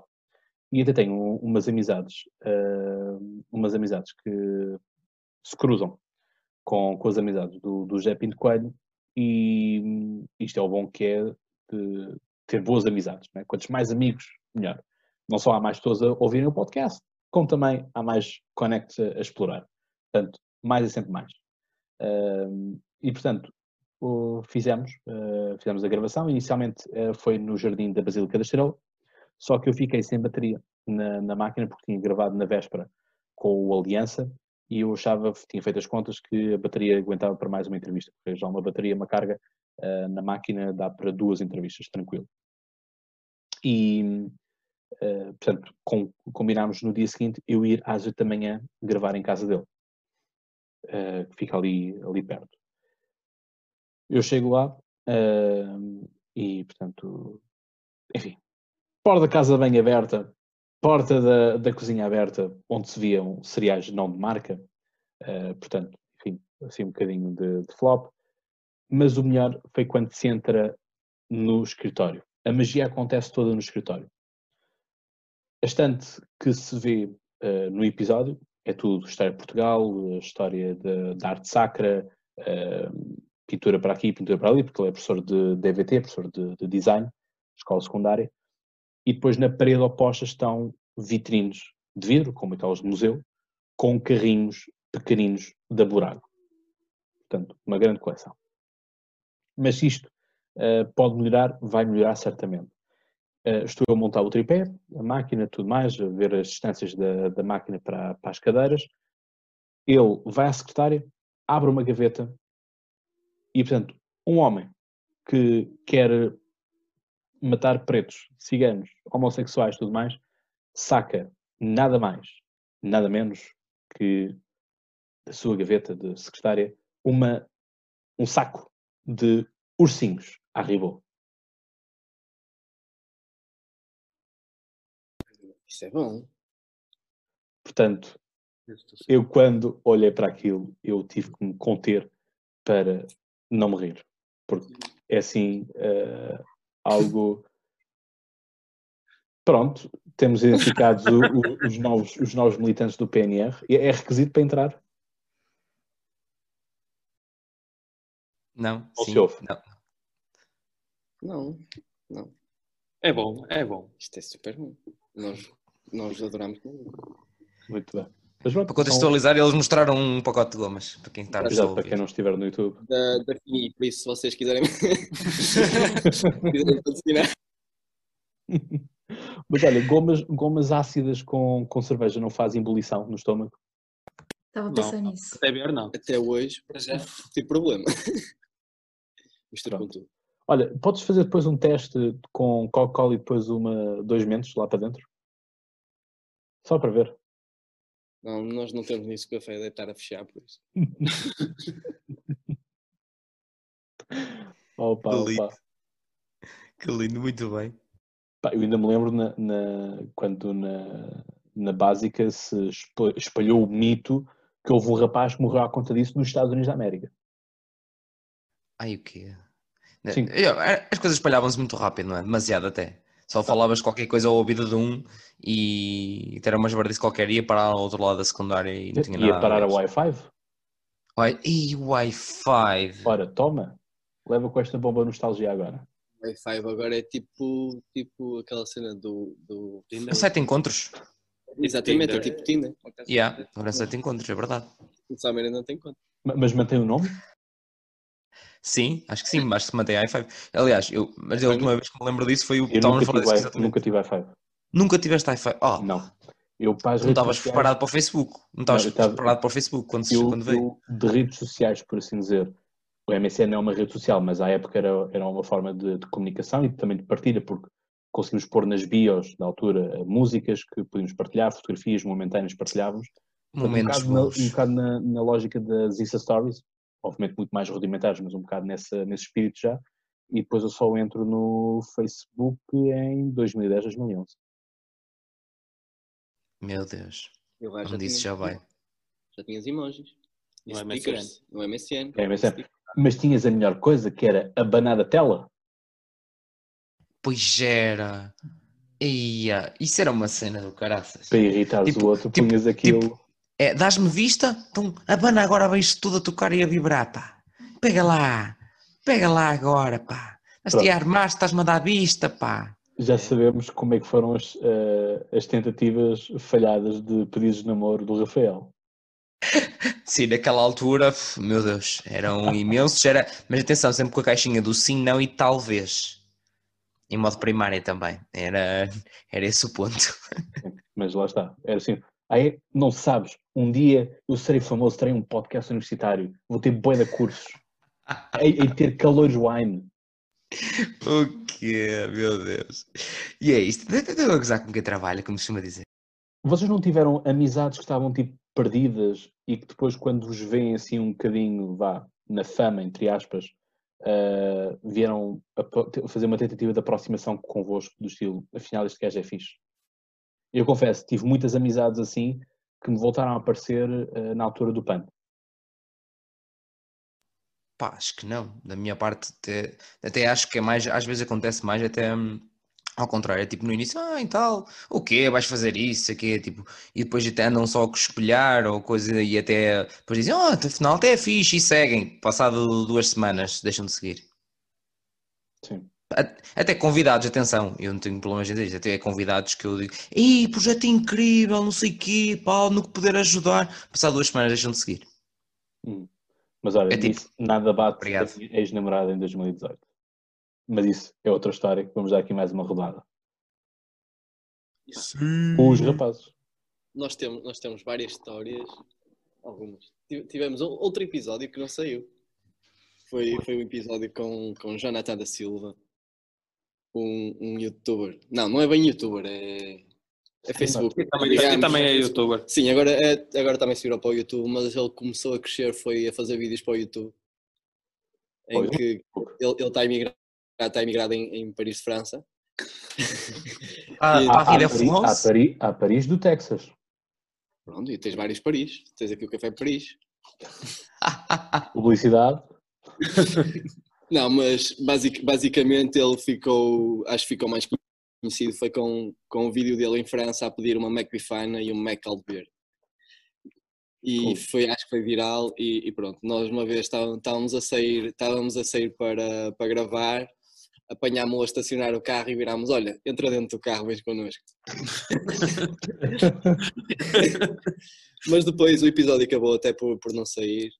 E até tenho umas amizades, uh, umas amizades que se cruzam com, com as amizades do, do José Pinto Coelho e isto é o bom que é de ter boas amizades. Né? Quantos mais amigos, melhor. Não só há mais pessoas a ouvirem o podcast, como também há mais connects a, a explorar. Portanto, mais é sempre mais. Uh, e portanto, o- fizemos, eh, fizemos a gravação. Inicialmente eh, foi no Jardim da Basílica da Estrela, só que eu fiquei sem bateria na, na máquina porque tinha gravado na véspera com o Aliança e eu achava, tinha feito as contas, que a bateria aguentava para mais uma entrevista. Porque já uma bateria, uma carga eh, na máquina dá para duas entrevistas, tranquilo. E, eh, portanto, com- combinámos no dia seguinte eu ir às 8 da manhã gravar em casa dele, eh, que fica ali, ali perto. Eu chego lá e, portanto, enfim, porta da casa bem aberta, porta da, da cozinha aberta, onde se viam cereais não de marca, eh, portanto, enfim, assim um bocadinho de, de flop. Mas o melhor foi quando se entra no escritório. A magia acontece toda no escritório. A estante que se vê eh, no episódio é tudo história de Portugal, história da arte sacra, eh, pintura para aqui, pintura para ali, porque ele é professor de DVT, professor de, de design, escola secundária. E depois na parede oposta estão vitrines de vidro, como aquelas de museu, com carrinhos pequeninos da Burago. Portanto, uma grande coleção. Mas se isto eh, pode melhorar, vai melhorar certamente. Eh, estou a montar o tripé, a máquina, tudo mais, a ver as distâncias da, da máquina para, para as cadeiras. Ele vai à secretária, abre uma gaveta e, portanto, um homem que quer matar pretos, ciganos, homossexuais, tudo mais, saca nada mais, nada menos que da sua gaveta de secretária uma, um saco de ursinhos à Ribot. Isso é bom. Portanto, eu quando olhei para aquilo, eu tive que me conter para não me rir. Porque é assim eh, algo. Pronto, temos identificados o- o- os, novos, os novos militantes do PNR. É é requisito para entrar? Não, Ou sim, se ouve? não. Não, É bom, é bom. isto é super bom. Nós, nós adoramos. Muito bem. Para contextualizar, eles mostraram um pacote de gomas, para quem está exato, ouvir. para quem não estiver no YouTube. Da, da Fini, por isso, se vocês quiserem, quiserem patrocinar. Mas olha, gomas, gomas ácidas com, com cerveja não fazem ebulição no estômago? Estava a Não. pensar nisso. Até ver, não. Até hoje, Para já. tive problema. Mistura com tudo. Olha, podes fazer depois um teste com Coca-Cola e depois uma, dois mentos lá para dentro? Só para ver. Não, nós não temos nisso café, deve estar a fechar, por isso. Opa, Que lindo. opa. Que lindo, muito bem. Pá, eu ainda me lembro na, na- quando na, na básica se espa- espalhou o mito que houve um rapaz que morreu à conta disso nos Estados Unidos da América. Ai, o quê? Sim. Eu- As coisas espalhavam-se muito rápido, não é? Demasiado até. Só falavas qualquer coisa ao ouvido de um e era uma esbardice qualquer, ia parar ao outro lado da secundária e não tinha nada Ia parar a. Wi-Fi? Wi- Ih, Wi-Fi. Ora, toma. Leva com esta bomba nostalgia agora. Wi-Fi agora é tipo, tipo aquela cena do. do... Site de encontros. Exatamente, é Tinder. tipo Tinder. Yeah, agora de encontros, é verdade. O Samir ainda não tem conta. Ma- Mas mantém o nome? Sim, acho que sim, acho que se mantém a i5. Aliás, eu, mas a última vez que me lembro disso foi o que estávamos a falar disso exatamente. nunca tive Wi-Fi. Nunca tiveste i5. Oh, Não. Eu para não estavas sociais- preparado para o Facebook. Não estavas estava- preparado para o Facebook quando, eu, quando veio. eu, de redes sociais, por assim dizer, o MSN é uma rede social, mas à época era, era uma forma de, de comunicação e também de partilha, porque conseguimos pôr nas bios, na altura, músicas que podíamos partilhar, fotografias momentâneas partilhávamos. Momentos um bocado, na, um bocado na, na lógica das Insta Stories, obviamente muito mais rudimentares, mas um bocado nessa, nesse espírito já. E depois eu só entro no Facebook em 2010, 2011. Meu Deus. Eu isso tinha- já vai. Já tinhas emojis. No stickers, No MSN. É, MSN. Mas tinhas a melhor coisa, que era abanar a tela. Pois era. Ia, isso era uma cena do caraças. Para irritares Tipo- o outro, tipo- punhas aquilo. tipo- É, dás-me vista? Então, abana agora, vejo tudo a tocar e a vibrar, pá. Pega lá. Pega lá agora, pá. Estás-te a armar, estás-me a dar vista, pá. já sabemos como é que foram as, eh, as tentativas falhadas de pedidos de namoro do Rafael. Sim, naquela altura, meu Deus, eram imensos. Era... Mas atenção, sempre com a caixinha do sim, não e talvez. Em modo primária também. Era, era esse o ponto. Mas lá está. Era assim. Aí, não sabes, um dia eu serei famoso, terei um podcast universitário, vou ter bué de cursos, e, ter calores wine. O quê? Meu Deus. E é isto. Estou a gozar com quem trabalha, como se costuma dizer. Vocês não tiveram amizades que estavam tipo perdidas e que depois quando vos veem assim um bocadinho, vá, na fama, entre aspas, ah, vieram a fazer uma tentativa de aproximação convosco do estilo, afinal este gajo é fixe. Eu confesso, tive muitas amizades assim que me voltaram a aparecer ah, na altura do PAN. Pá, acho que não. Da minha parte, até, até acho que é mais, às vezes acontece mais até hum, ao contrário, é tipo no início, ah, e tal, o quê? Vais fazer isso, aqui, tipo, e depois até andam só a espelhar ou coisa, e até depois dizem, oh, afinal até é fixe e seguem. Passado duas semanas, deixam de seguir. Sim. Até convidados, atenção, eu não tenho problemas em dizer isto, até convidados que eu digo, ei, projeto incrível, não sei o quê, pá, no que puder ajudar. Passado duas semanas deixam de seguir. Mas olha, É tipo- nisso nada bate Obrigado. ex-namorada em 2018. Mas isso é outra história que vamos dar aqui mais uma rodada. Com os rapazes. Nós temos, nós temos várias histórias, algumas. Tive- Tivemos outro episódio que não saiu. Foi, foi um episódio com, com Jonathan da Silva, um, um youtuber. Não, não é bem youtuber, é, é Facebook. Também, Digamos, também é youtuber. Sim, agora, é, agora também se virou para o YouTube, mas ele começou a crescer, foi a fazer vídeos para o YouTube. Em Pois. que ele, ele está imigrado, está imigrado em, em Paris, França. Ah, E- ah, há, Paris, há, Florence? Paris, há Paris do Texas. Pronto, e tens vários Paris. Tens aqui o Café Paris. Publicidade. Não, mas basic- basicamente ele ficou, acho que ficou mais conhecido, foi com, com o vídeo dele em França a pedir uma Mac Bifana e um Mac. E Cool. foi, acho que foi viral e, e pronto, nós uma vez estávamos, a sair, estávamos a sair para, para gravar, apanhámos-o a estacionar o carro e virámos, olha, entra dentro do carro, vens connosco. Mas depois o episódio acabou até por, por não sair,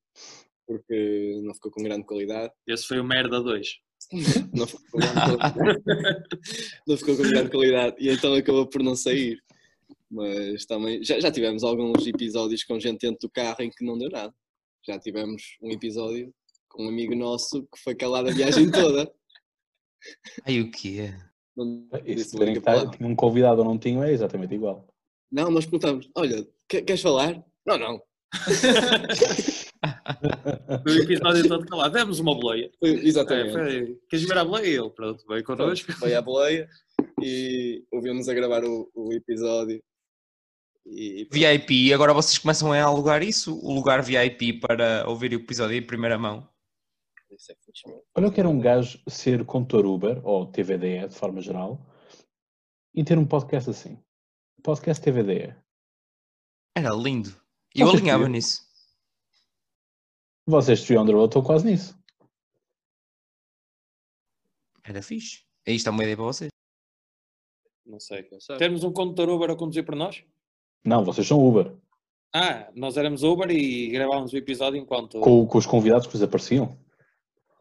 porque não ficou com grande qualidade. Esse foi o Merda 2. não ficou, com grande qualidade. Não ficou com grande qualidade e então acabou por não sair. Mas também já, já tivemos alguns episódios com gente dentro do carro em que não deu nada. Já tivemos um episódio com um amigo nosso que foi calado a viagem toda. Ai, o quê? Não, se tiverem que estar, tinha um convidado ou não tinham, é exatamente igual. não nós perguntamos: olha, que- queres falar? Não, não. Foi o episódio todo calado. Demos uma boleia. Foi- É, exatamente. foi, queres ver a boleia? Ele, pronto, veio connosco. Foi à boleia e ouvimos a gravar o, o episódio. E, e VIP, agora vocês começam a alugar isso? O lugar VIP para ouvir o episódio em primeira mão? isso é fixe. Olha, eu quero um gajo ser condutor Uber, ou TVDE de forma geral, e ter um podcast assim. Podcast TVDE. Era lindo. E eu alinhava nisso. Vocês, the Road, estão quase nisso. Era fixe. Aí está uma ideia para vocês. Não sei. Temos um condutor Uber a conduzir para nós? Não, vocês são Uber. Ah, nós éramos Uber e gravávamos o episódio enquanto. Com, com os convidados que vos apareciam.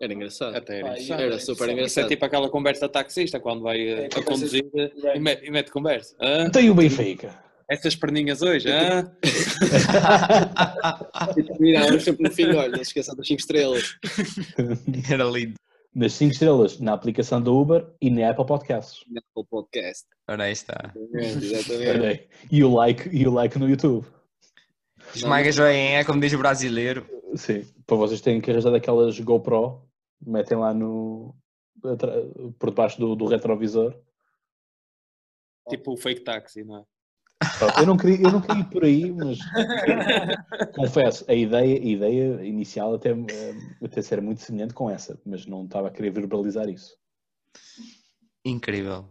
Era engraçado. Até era interessante. Era super Isso é engraçado. tipo aquela conversa taxista quando vai eh, É, a conversas- conduzir eh, e e mete conversa. Ah, Tem o Benfica. Essas perninhas hoje, ah? Terminávamos sempre no fim, olha, não se esqueçam das 5 estrelas. Era lindo. Nas 5 estrelas na aplicação da Uber e na Apple Podcasts. Na Apple Podcast. Ora aí está. Exatamente. E o like, e o like no YouTube. Esmaga joinha, como diz o brasileiro. Sim. Para vocês terem que arranjar daquelas GoPro, metem lá no. por debaixo do, do retrovisor. Tipo o fake taxi, não é? Eu não queria, eu não queria ir por aí, mas confesso, a ideia, a ideia inicial até, eh, até ser muito semelhante com essa, mas não estava a querer verbalizar isso. Incrível.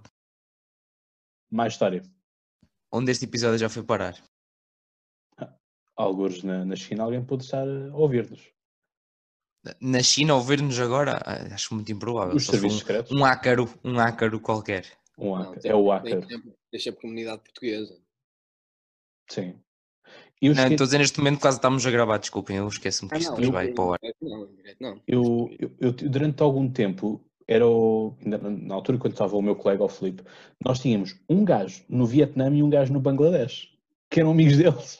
Mais história. Onde este episódio já foi parar? Alguns na, na China alguém pode estar a ouvir-nos. Na China, ouvir-nos agora, ah, acho muito improvável. Os Só serviços secretos. um, um ácaro, um ácaro qualquer. Um Não, tem- é o sempre- Tem sempre comunidade portuguesa. Sim. Eu, Não, estou a dizer neste momento quase estamos a gravar, desculpem, eu esqueço-me que Ah, isto não, depois eu- vai para o ar. Não, eu, eu- eu- durante algum tempo, era o- na, altura quando estava o meu colega, o Filipe, nós tínhamos um gajo no Vietnã e um gajo no Bangladesh, que eram amigos deles,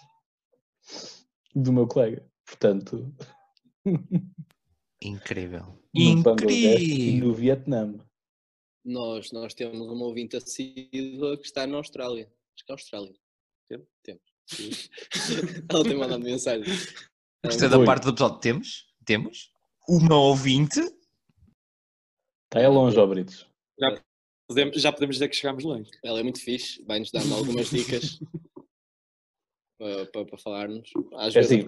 do meu colega. Portanto, Incrível. no Bangladesh e Incrível. no Vietnã. Nós, nós temos uma ouvinte assídua que está na Austrália. Acho que é Austrália. Temos? Temos. Ela tem mandado mensagem. Gostei da Oi. parte do pessoal. Temos? Temos? Uma ouvinte? Está é longe, ó Britos. Podemos- já podemos dizer que chegámos longe. Ela é muito fixe, vai-nos dando algumas dicas para, para, para falarmos. Às É assim,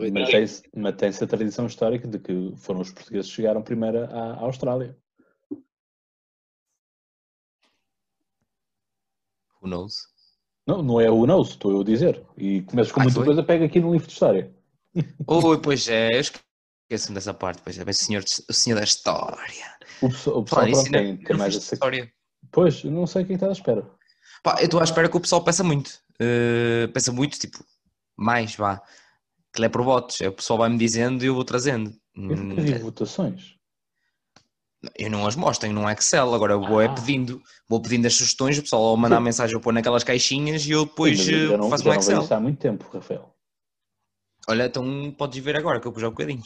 mantém-se a tradição histórica de que foram os portugueses que chegaram primeiro à, à Austrália. Who knows? Não, não é o não, estou eu a dizer. E começas com Ah, muita foi? coisa, pega aqui no livro de história. Oh, pois é, eu esqueço-me dessa parte, pois é, bem, senhor, o senhor da história. O pessoal, o pessoal nisso, pronto, tem, tem mais essa... história. Pois, não sei quem está à espera. Pá, eu estou à espera que o pessoal peça muito. Uh, peça muito, tipo, mais, vá. Que é por votos. É, o pessoal vai-me dizendo e eu vou trazendo. Eu Hum, vi votações. Eu não as mostro, tenho num Excel. Agora eu vou é Ah. pedindo. Vou pedindo as sugestões, o pessoal ao mandar mensagem eu pôr naquelas caixinhas e eu depois Sim, eu uh, já não, faço um não Excel. isso há muito tempo, Rafael. Olha, então podes ver agora que eu pus há um bocadinho.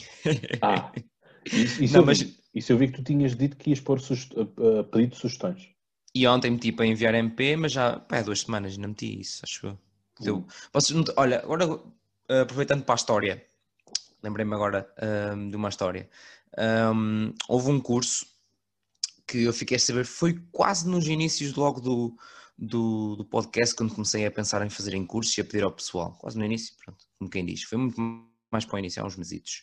Ah, isso, isso, Não, eu mas- vi, isso eu vi que tu tinhas dito que ias pôr sugest... uh, uh, pedido sugestões. E ontem meti para enviar MP, mas já pá, há duas semanas ainda meti isso, acho eu. Deu. Não te- olha, agora uh, aproveitando para a história, lembrei-me agora um, de uma história. Um, houve um curso que eu fiquei a saber, foi quase nos inícios logo do, do, do podcast, quando comecei a pensar em fazer em cursos e a pedir ao pessoal. Quase no início, pronto, como quem diz. Foi muito mais para o início, há uns mesitos.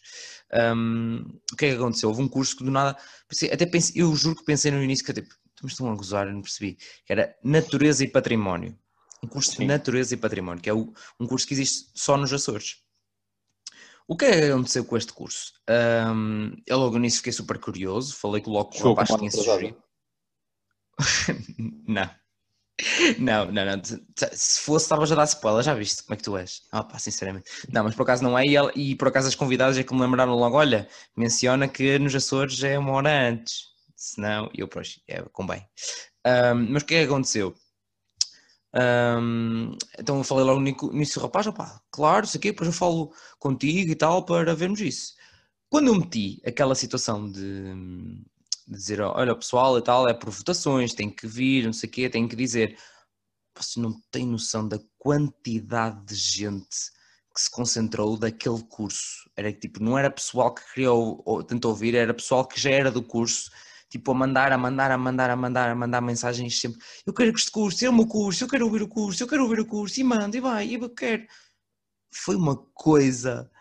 Um, o que é que aconteceu? Houve um curso que do nada, pensei- até pensei, eu juro que pensei no início que eu, tipo, mas estão a gozar, eu não percebi, que era Natureza e Património. Um curso Sim. de Natureza e Património, que é o- um curso que existe só nos Açores. O que é que aconteceu com este curso? Um, eu logo nisso fiquei super curioso, falei que logo com o rapaz tinha sugerido. não. Não, não, não. Se fosse, estava já a dar spoiler, já viste como é que tu és? Ah, pá, sinceramente. Não, mas por acaso não é. E, ela- e por acaso as convidadas é que me lembraram logo: olha, menciona que nos Açores é uma hora antes. Senão, e eu, pois, é, convém. Ahm, mas o que é que aconteceu? Ahm, então eu falei logo no início- rapaz, opá, claro, isso aqui, depois eu falo contigo e tal para vermos isso. Quando eu meti aquela situação de, de dizer, olha, pessoal e tal, é por votações, tem que vir, não sei o quê, tem que dizer. Vocês não têm noção da quantidade de gente que se concentrou daquele curso. Era tipo, não era pessoal que queria ou, ou tentou ouvir, era pessoal que já era do curso, tipo, a mandar, a mandar, a mandar, a mandar, a mandar mensagens sempre. Eu quero que este curso, é o meu curso, eu quero ouvir o curso, eu quero ouvir o curso, e manda, e vai, e eu quero. Foi uma coisa.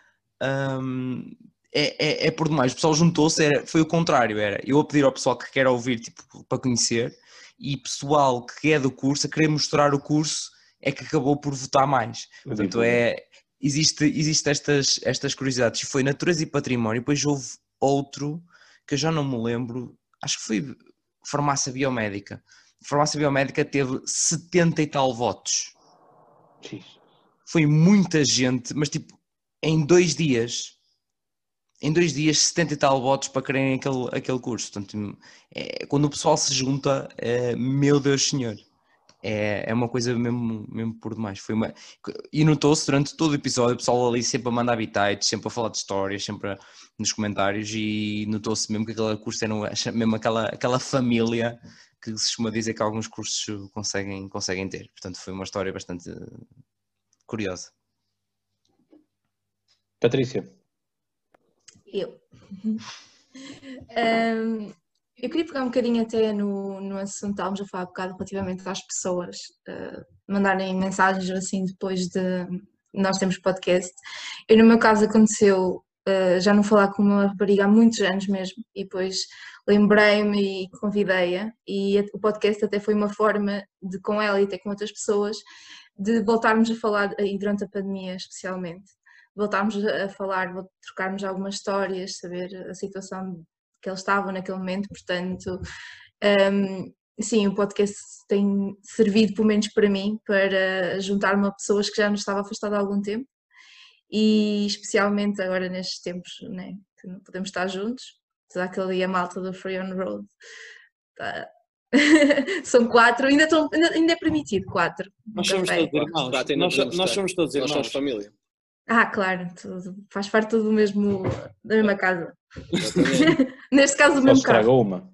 hum, é, é, é por demais. O pessoal juntou-se, foi o contrário, era eu a pedir ao pessoal que quer ouvir, tipo, para conhecer, e pessoal que é do curso, a querer mostrar o curso, é que acabou por votar mais. Portanto, é, existe, existe estas, estas curiosidades. Foi Natureza e Património, depois houve outro que eu já não me lembro, acho que foi Farmácia Biomédica. Farmácia Biomédica teve 70 e tal votos. Xis. Foi muita gente, mas tipo, em dois dias, em dois dias, 70 e tal votos para quererem aquele, aquele curso. Portanto, é, quando o pessoal se junta, é, meu Deus Senhor, é, é uma coisa mesmo, mesmo por demais. Foi uma... E notou-se durante todo o episódio, o pessoal ali sempre a mandar habitats, sempre a falar de histórias, sempre a- nos comentários, e notou-se mesmo que aquele curso era um- mesmo aquela, aquela família que se costuma dizer que alguns cursos conseguem, conseguem ter. Portanto, foi uma história bastante curiosa. Patrícia, Eu. Ahm, eu queria pegar um bocadinho até no, no assunto estávamos a falar um bocado relativamente às pessoas ah, mandarem mensagens assim depois de nós temos podcast. Eu, no meu caso, aconteceu ah, já não falar com uma rapariga há muitos anos mesmo, e depois lembrei-me e convidei-a, e o podcast até foi uma forma de, com ela e até com outras pessoas, de voltarmos a falar, e durante a pandemia especialmente voltarmos a falar, trocarmos algumas histórias, saber a situação que eles estavam naquele momento, portanto, hum, sim, o podcast tem servido, pelo menos para mim, para juntar-me a pessoas que já nos estava afastada há algum tempo e especialmente agora nestes tempos né, que não podemos estar juntos, toda aquele dia a malta do Free on Road. Tá. São quatro, ainda, estão, ainda, ainda é permitido quatro. Nós somos café. todos irmãos. Nós, nós estar. somos todos Nós somos irmãos. família. Ah, claro, tudo, faz parte do mesmo, da mesma casa. Neste caso, Só mesmo estraga carro. uma.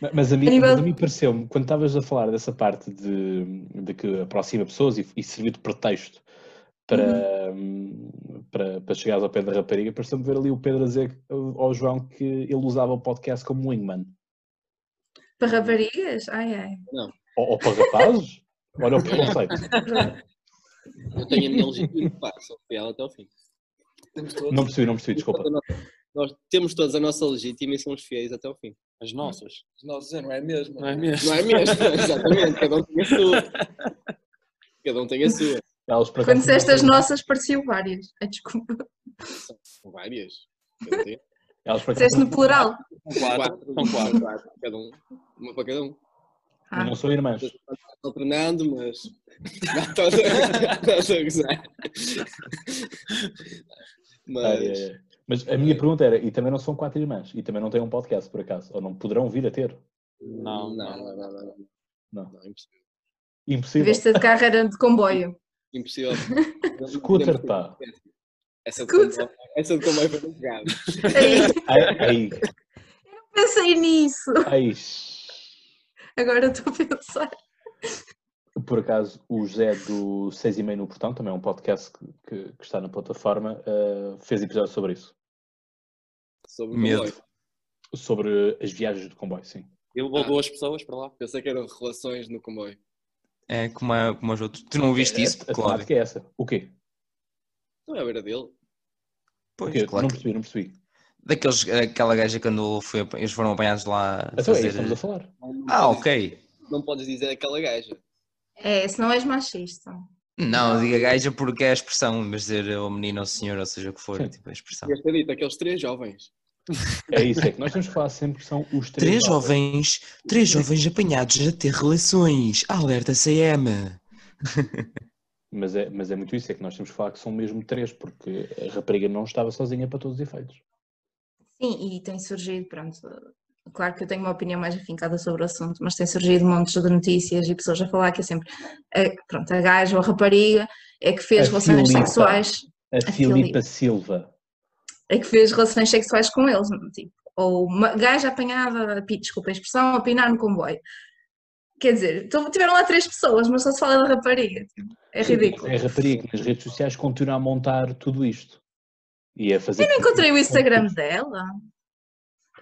Ma- Mas a mim, nível- a mim pareceu-me, quando estavas a falar dessa parte de, de que aproxima pessoas e, e servir de pretexto para, hum, para, para chegares ao pé da rapariga, pareceu-me ver ali o Pedro a dizer ao João que ele usava o podcast como wingman. Para raparigas? Ai, ai. Ou, ou para rapazes? Olha o preconceito. Eu tenho a minha legítima pá, sou fiel até ao fim. Temos todos. Não percebi, não percebi, desculpa. Nós temos todos a nossa legítima e somos fiéis até ao fim. As nossas. Nós, não é mesmo? Não é mesmo? Não é mesmo? Exatamente, cada um tem a sua. Cada um tem a sua. Quando disseste as nossas, pareciam várias. Ai, desculpa. São várias. Elas, Disseste no plural. São quatro. São quatro. Cada um. Uma para cada um. Ah, não são irmãs. Alternando, mas. Não, estou a- estou a gozar. Mas. Ai, ai. Mas a minha pergunta era, e também não são quatro irmãs, e também não têm um podcast, por acaso, ou não poderão vir a ter? Não, Não, não. não, não, não. Não. Não, impossível. Impossível. vez de ter de carro, era de comboio. Impossível. Scooter, pá. Essa de Scooter. comboio, essa de comboio foi muito. Ai, Ai, ai, pensei nisso. ai. Agora estou a pensar. Por acaso, o José do 6 e meio no Portão, também é um podcast que, que- que está na plataforma, eh, fez episódio sobre isso. Sobre o Medo. comboio. Sobre as viagens de comboio, sim. Eu vou Ah. duas pessoas para lá. Pensei que eram relações no comboio. É como, a, como os outros. Tu não ouviste isso, a, a Cláudio? temática é essa. O quê? Não é a beira dele. O Pois, quê? claro. Não que- percebi, não percebi. Daqueles, aquela gaja quando foi, eles foram apanhados lá a Então é isso fazer... que estamos a falar. Não, não Ah, podes- ok. Não podes dizer aquela gaja. É, se não és machista. Não, diga gaja porque é a expressão, de dizer o menino ou o senhor, ou seja o que for, Sim. tipo a expressão. Devias ter dito aqueles três jovens. É isso, é que nós temos que falar sempre que são os três, Três jovens, três jovens apanhados a ter relações. Alerta CM. Mas é, mas é muito isso, é que nós temos que falar que são mesmo três, porque a rapariga não estava sozinha para todos os efeitos. Sim, e tem surgido, pronto. Claro que eu tenho uma opinião mais afincada sobre o assunto, mas tem surgido montes de notícias e pessoas a falar que é sempre, é, pronto, a gaja ou a rapariga é que fez A relações Filipa. sexuais, A, A Filipa Filipa. Silva. é que fez relações sexuais com eles, tipo, ou uma gaja apanhada, pi- desculpa a expressão, a pinar no comboio. Quer dizer, então tiveram lá três pessoas, mas só se fala da rapariga. tipo, é ridículo. É a rapariga que nas redes sociais continua a montar tudo isto. E a fazer. Eu não encontrei o Instagram dela.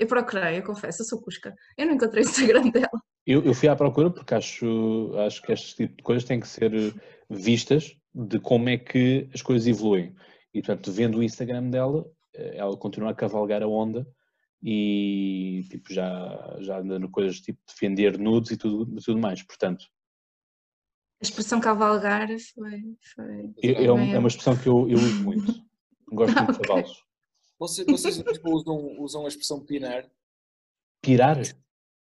Eu procurei, eu confesso, eu sou cusca. Eu não encontrei o Instagram dela. Eu, eu fui à procura porque acho, acho que este tipo de coisas têm que ser eh, vistas de como é que as coisas evoluem. E portanto, vendo o Instagram dela, eh, ela continua a cavalgar a onda e tipo, já, já anda no coisas tipo defender nudes e tudo, tudo mais. Portanto, A expressão cavalgar foi. foi... é, é um- Bem, é uma expressão que eu, eu uso muito. Gosto muito de Ok. cavalos. Vocês, vocês tipo, usam, usam a expressão pinar? Pirar?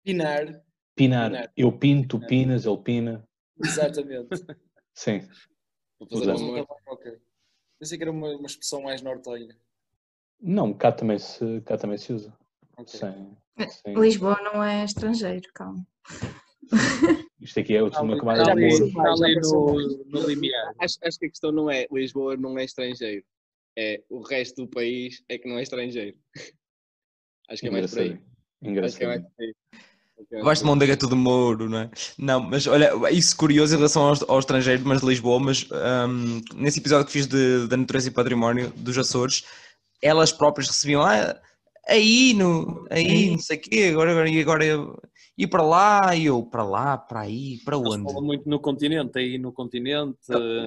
Pinar, Pinar. Pinar. Eu pinto, tu pinas, ele pina. exatamente. Sim. Vou fazer Usamos. uma... ok. Pensei que era uma, uma expressão mais nortenha. Não, cá também se, cá também se usa. Ok. Sim. Sim. Lisboa não é estrangeiro, calma. Isto aqui é uma camada de amor. No, no limiar. acho, acho que a questão não é Lisboa não é estrangeiro. É o resto do país é que não é estrangeiro. Acho que é mais por aí. Engraçadinho. Acho que mais Engraçadinho. por aí. Acho que mais Vais de por aí. Mondega tudo Mouro, não é? Não, mas olha, isso curioso em relação aos, aos estrangeiros, mas de Lisboa, mas hum, nesse episódio que fiz de, da natureza e património dos Açores, elas próprias recebiam ah, aí, no, aí, não sei o quê, agora, agora, e agora eu, e para lá, e eu, para lá, para aí, para onde? falam muito no continente, aí no continente.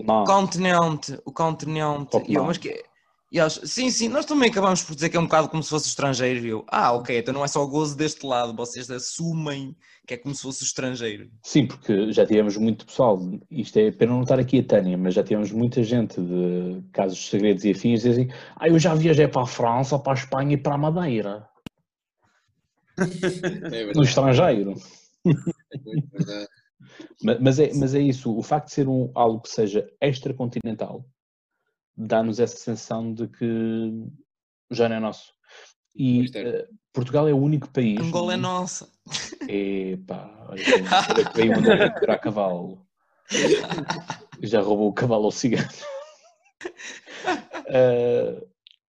Não. O continente, o continente. E eu, mas que e eles, sim, sim, nós também acabamos por dizer que é um bocado como se fosse estrangeiro. E eu, ah, ok, então não é só o gozo deste lado, vocês assumem que é como se fosse estrangeiro. Sim, porque já tivemos muito pessoal, isto é pena não estar aqui a Tânia, mas já tivemos muita gente de casos de segredos e afins dizem ah, eu já viajei para a França, para a Espanha e para a Madeira, É no estrangeiro. é muito verdade. Ma- Mas é, mas é isso, o facto de ser um, algo que seja extracontinental dá-nos essa sensação de que já não é nosso. E eh, Portugal é o único país. Angola é nossa. Epá, olha, que- olha que veio aventura a cavalo. Já roubou o cavalo ao cigano. Uh,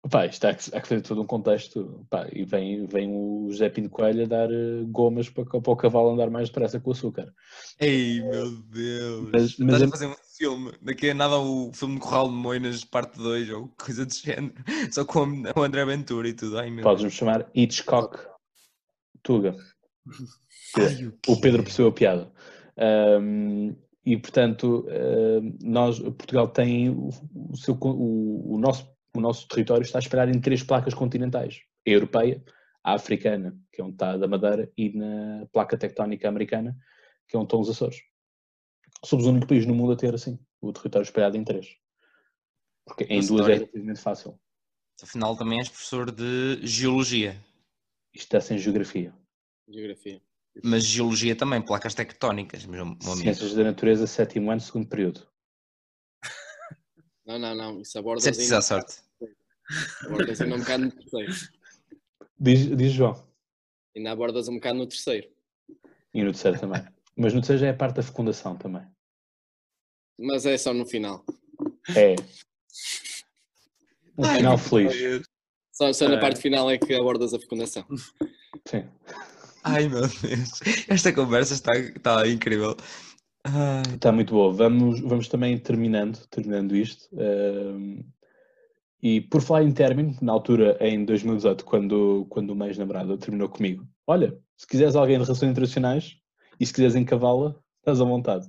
pá, isto há que, há que fazer todo um contexto. Pá, e vem, vem o José Pinto Coelho a dar eh, gomas para, para o cavalo andar mais depressa com o açúcar. Ei, meu Deus. Mas- mas Estás é- a fazer um filme. Daqui a nada o filme de Corral de Moinas, parte 2, ou coisa do género. Só com o André Ventura e tudo. Ai, meu Podes-me chamar Hitchcock Tuga. Ai, o O Pedro percebeu a piada. Um, e portanto, um, nós, Portugal tem o, o seu, o, o nosso, o nosso território está espalhado em três placas continentais: a europeia, a africana, que é onde está a da Madeira, e na placa tectónica americana, que é onde estão os Açores. Somos o único país no mundo a ter assim, o território espalhado em três. Porque em Nossa, duas é relativamente fácil. Afinal, também és professor de Geologia. Isto está sem geografia. Geografia. Mas Geologia também, placas tectónicas, meu. Ciências da natureza, sétimo ano, segundo período. Não, não, não. Isso aborda é preciso à sorte. abordas ainda um bocado no terceiro. Diz, diz João. Ainda abordas um bocado no terceiro. E no terceiro também. Mas no já é a parte da fecundação também. Mas é só no final. É. Um final feliz. Só, só na É. parte final é que abordas a fecundação. Sim. Ai, meu Deus. Esta conversa está, está incrível. Ai. Está muito boa. Vamos, vamos também terminando, terminando isto. ehm, e por falar em término, na altura, em 2018, quando, quando o meu ex-namorado terminou comigo, olha, se quiseres alguém de relações internacionais e se quiseres encavala, estás à vontade.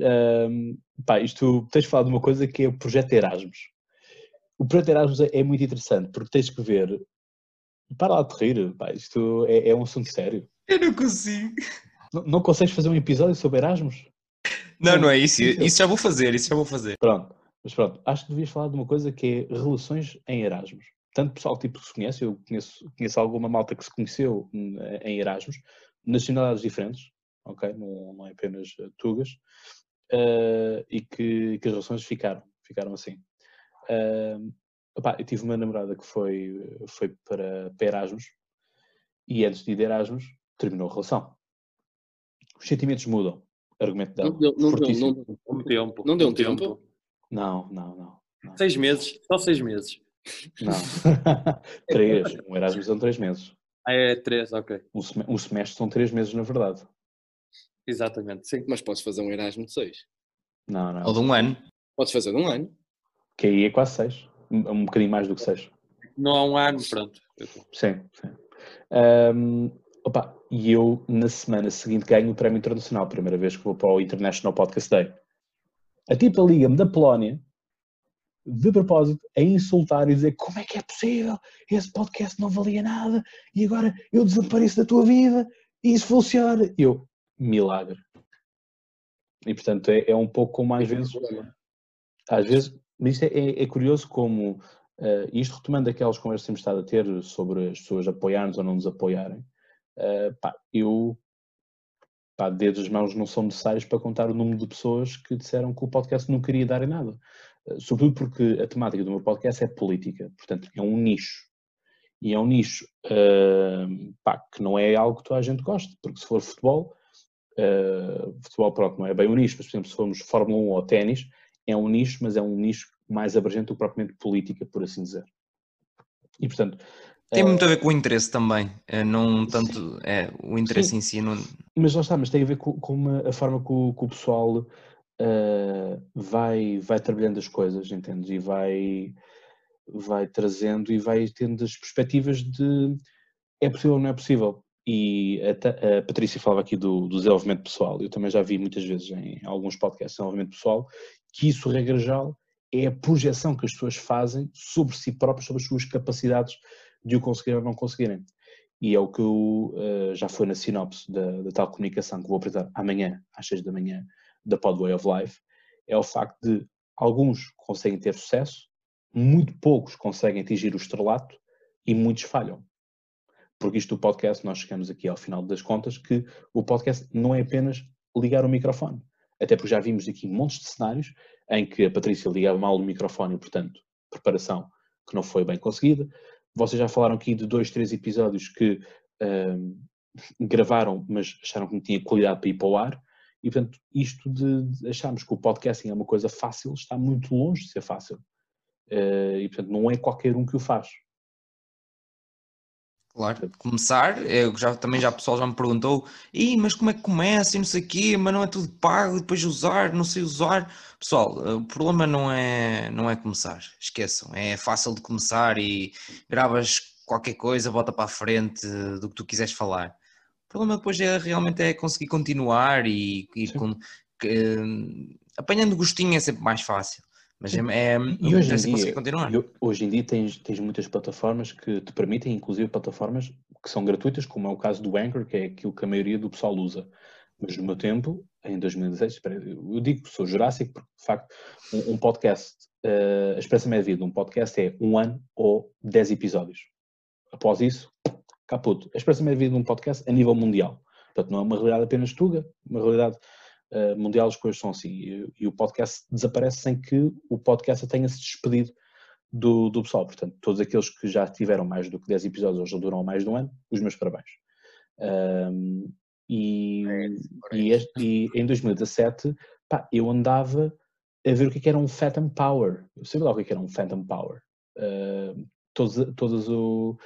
Ehm, pá, isto, tens falado de uma coisa que é o projeto Erasmus. O projeto Erasmus é, é muito interessante porque tens que ver. Para lá de rir, pá, isto é, é um assunto sério. Eu não consigo. Não, não consegues fazer um episódio sobre Erasmus? Não, não é isso. Isso já vou fazer, isso já vou fazer. Pronto, mas pronto, acho que devias falar de uma coisa que é relações em Erasmus. Tanto pessoal tipo que se conhece, eu conheço, conheço alguma malta que se conheceu hum, em Erasmus, nacionalidades diferentes, ok? Não, não é apenas eh, tugas, eh, e que, que as relações ficaram, ficaram assim. Opá, eu tive uma namorada que foi, foi para, para Erasmus e antes de ir de Erasmus terminou a relação. Os sentimentos mudam. Argumento dela. Não deu, não, deu, não, deu- Um tempo. Não deu um tempo? Não, não, não. não. Seis meses, só seis meses. Não. três. Um Erasmus são três meses. Ah, é três, ok. Um, seme- um semestre são três meses, na verdade. Exatamente, sim. Mas podes fazer um Erasmus de seis. Não, não. Ou de um ano. Podes fazer de um ano. Que aí é quase seis. Um, um bocadinho mais do que seis. Não há um ano, pronto. Sim, sim. Ahm, opa, e eu, na semana seguinte, ganho o Prémio Internacional. Primeira vez que vou para o International Podcast Day. A tipa liga-me da Polónia, de propósito, a insultar e dizer como é que é possível? Esse podcast não valia nada e agora eu desapareço da tua vida e isso funciona. E eu, milagre. E portanto é, é um pouco como às vezes às vezes, isto é, é- é curioso como, eh, isto retomando aquelas conversas que temos estado a ter sobre as pessoas apoiarmos ou não nos apoiarem, eh, pá, eu, pá, dedos das mãos não são necessários para contar o número de pessoas que disseram que o podcast não queria dar em nada. Eh, sobretudo porque a temática do meu podcast é política, portanto é um nicho. E é um nicho pá, que não é algo que toda a gente gosta, porque se for futebol, eh, futebol pronto, não é bem um nicho, mas por exemplo se formos Fórmula 1 ou ténis, é um nicho, mas é um nicho mais abrangente do que propriamente política, por assim dizer. E portanto, Tem eh, muito a ver com o interesse também. É, não tanto. É, o interesse em si. Não... mas lá está, mas tem a ver com, com uma- a forma que o, que o pessoal eh, vai, vai trabalhando as coisas, entendes? E vai, vai trazendo e vai tendo as perspectivas de é possível ou não é possível. E a, a Patrícia falava aqui do, do desenvolvimento pessoal, eu também já vi muitas vezes em alguns podcasts de desenvolvimento pessoal, que isso, regra geral, é a projeção que as pessoas fazem sobre si próprias, sobre as suas capacidades de o conseguir ou não conseguirem. E é o que eu, eh, já foi na sinopse da, da tal comunicação que vou apresentar amanhã, às 6 da manhã, da Podway of Life, é o facto de alguns conseguem ter sucesso, muito poucos conseguem atingir o estrelato e muitos falham. Porque isto do podcast, nós chegamos aqui ao final das contas que o podcast não é apenas ligar o microfone. Até porque já vimos aqui montes de cenários em que a Patrícia ligava mal o microfone e, portanto, preparação que não foi bem conseguida. Vocês já falaram aqui de dois, três episódios que um, gravaram, mas acharam que não tinha qualidade para ir para o ar. E, portanto, isto de, de acharmos que o podcasting é uma coisa fácil está muito longe de ser fácil. Uh, e, portanto, não é qualquer um que o faz. Claro, começar, eu já, também já o pessoal já me perguntou, Ih, mas como é que começa e não sei o quê, mas não é tudo pago e depois usar, não sei usar. Pessoal, o problema não é, não é começar, esqueçam, é fácil de começar e gravas qualquer coisa, bota para a frente do que tu quiseres falar. O problema depois é realmente é conseguir continuar e ir com, que, apanhando gostinho é sempre mais fácil. Mas é, é e hoje em, dia, continuar. hoje em dia tens, tens muitas plataformas que te permitem, inclusive plataformas que são gratuitas, como é o caso do Anchor, que é aquilo que a maioria do pessoal usa. Mas no meu tempo, em 2016, eu digo que sou Jurássico, porque de facto um, um podcast, uh, a experiência média de vida um podcast é um ano ou dez episódios. Após isso, caputo. A média de vida de um podcast a nível mundial. Portanto, não é uma realidade apenas tuga, uma realidade uh, mundial as coisas são assim. E, e, o podcast desaparece sem que o podcast tenha se despedido do, do pessoal. Portanto, todos aqueles que já tiveram mais do que 10 episódios ou já duram mais de um ano, os meus parabéns. Um, e, e, este, e, em 2017 pá, eu andava a ver o que, é era um Phantom Power. Eu sabia lá o que, é era um Phantom Power. Uh, todos todos o,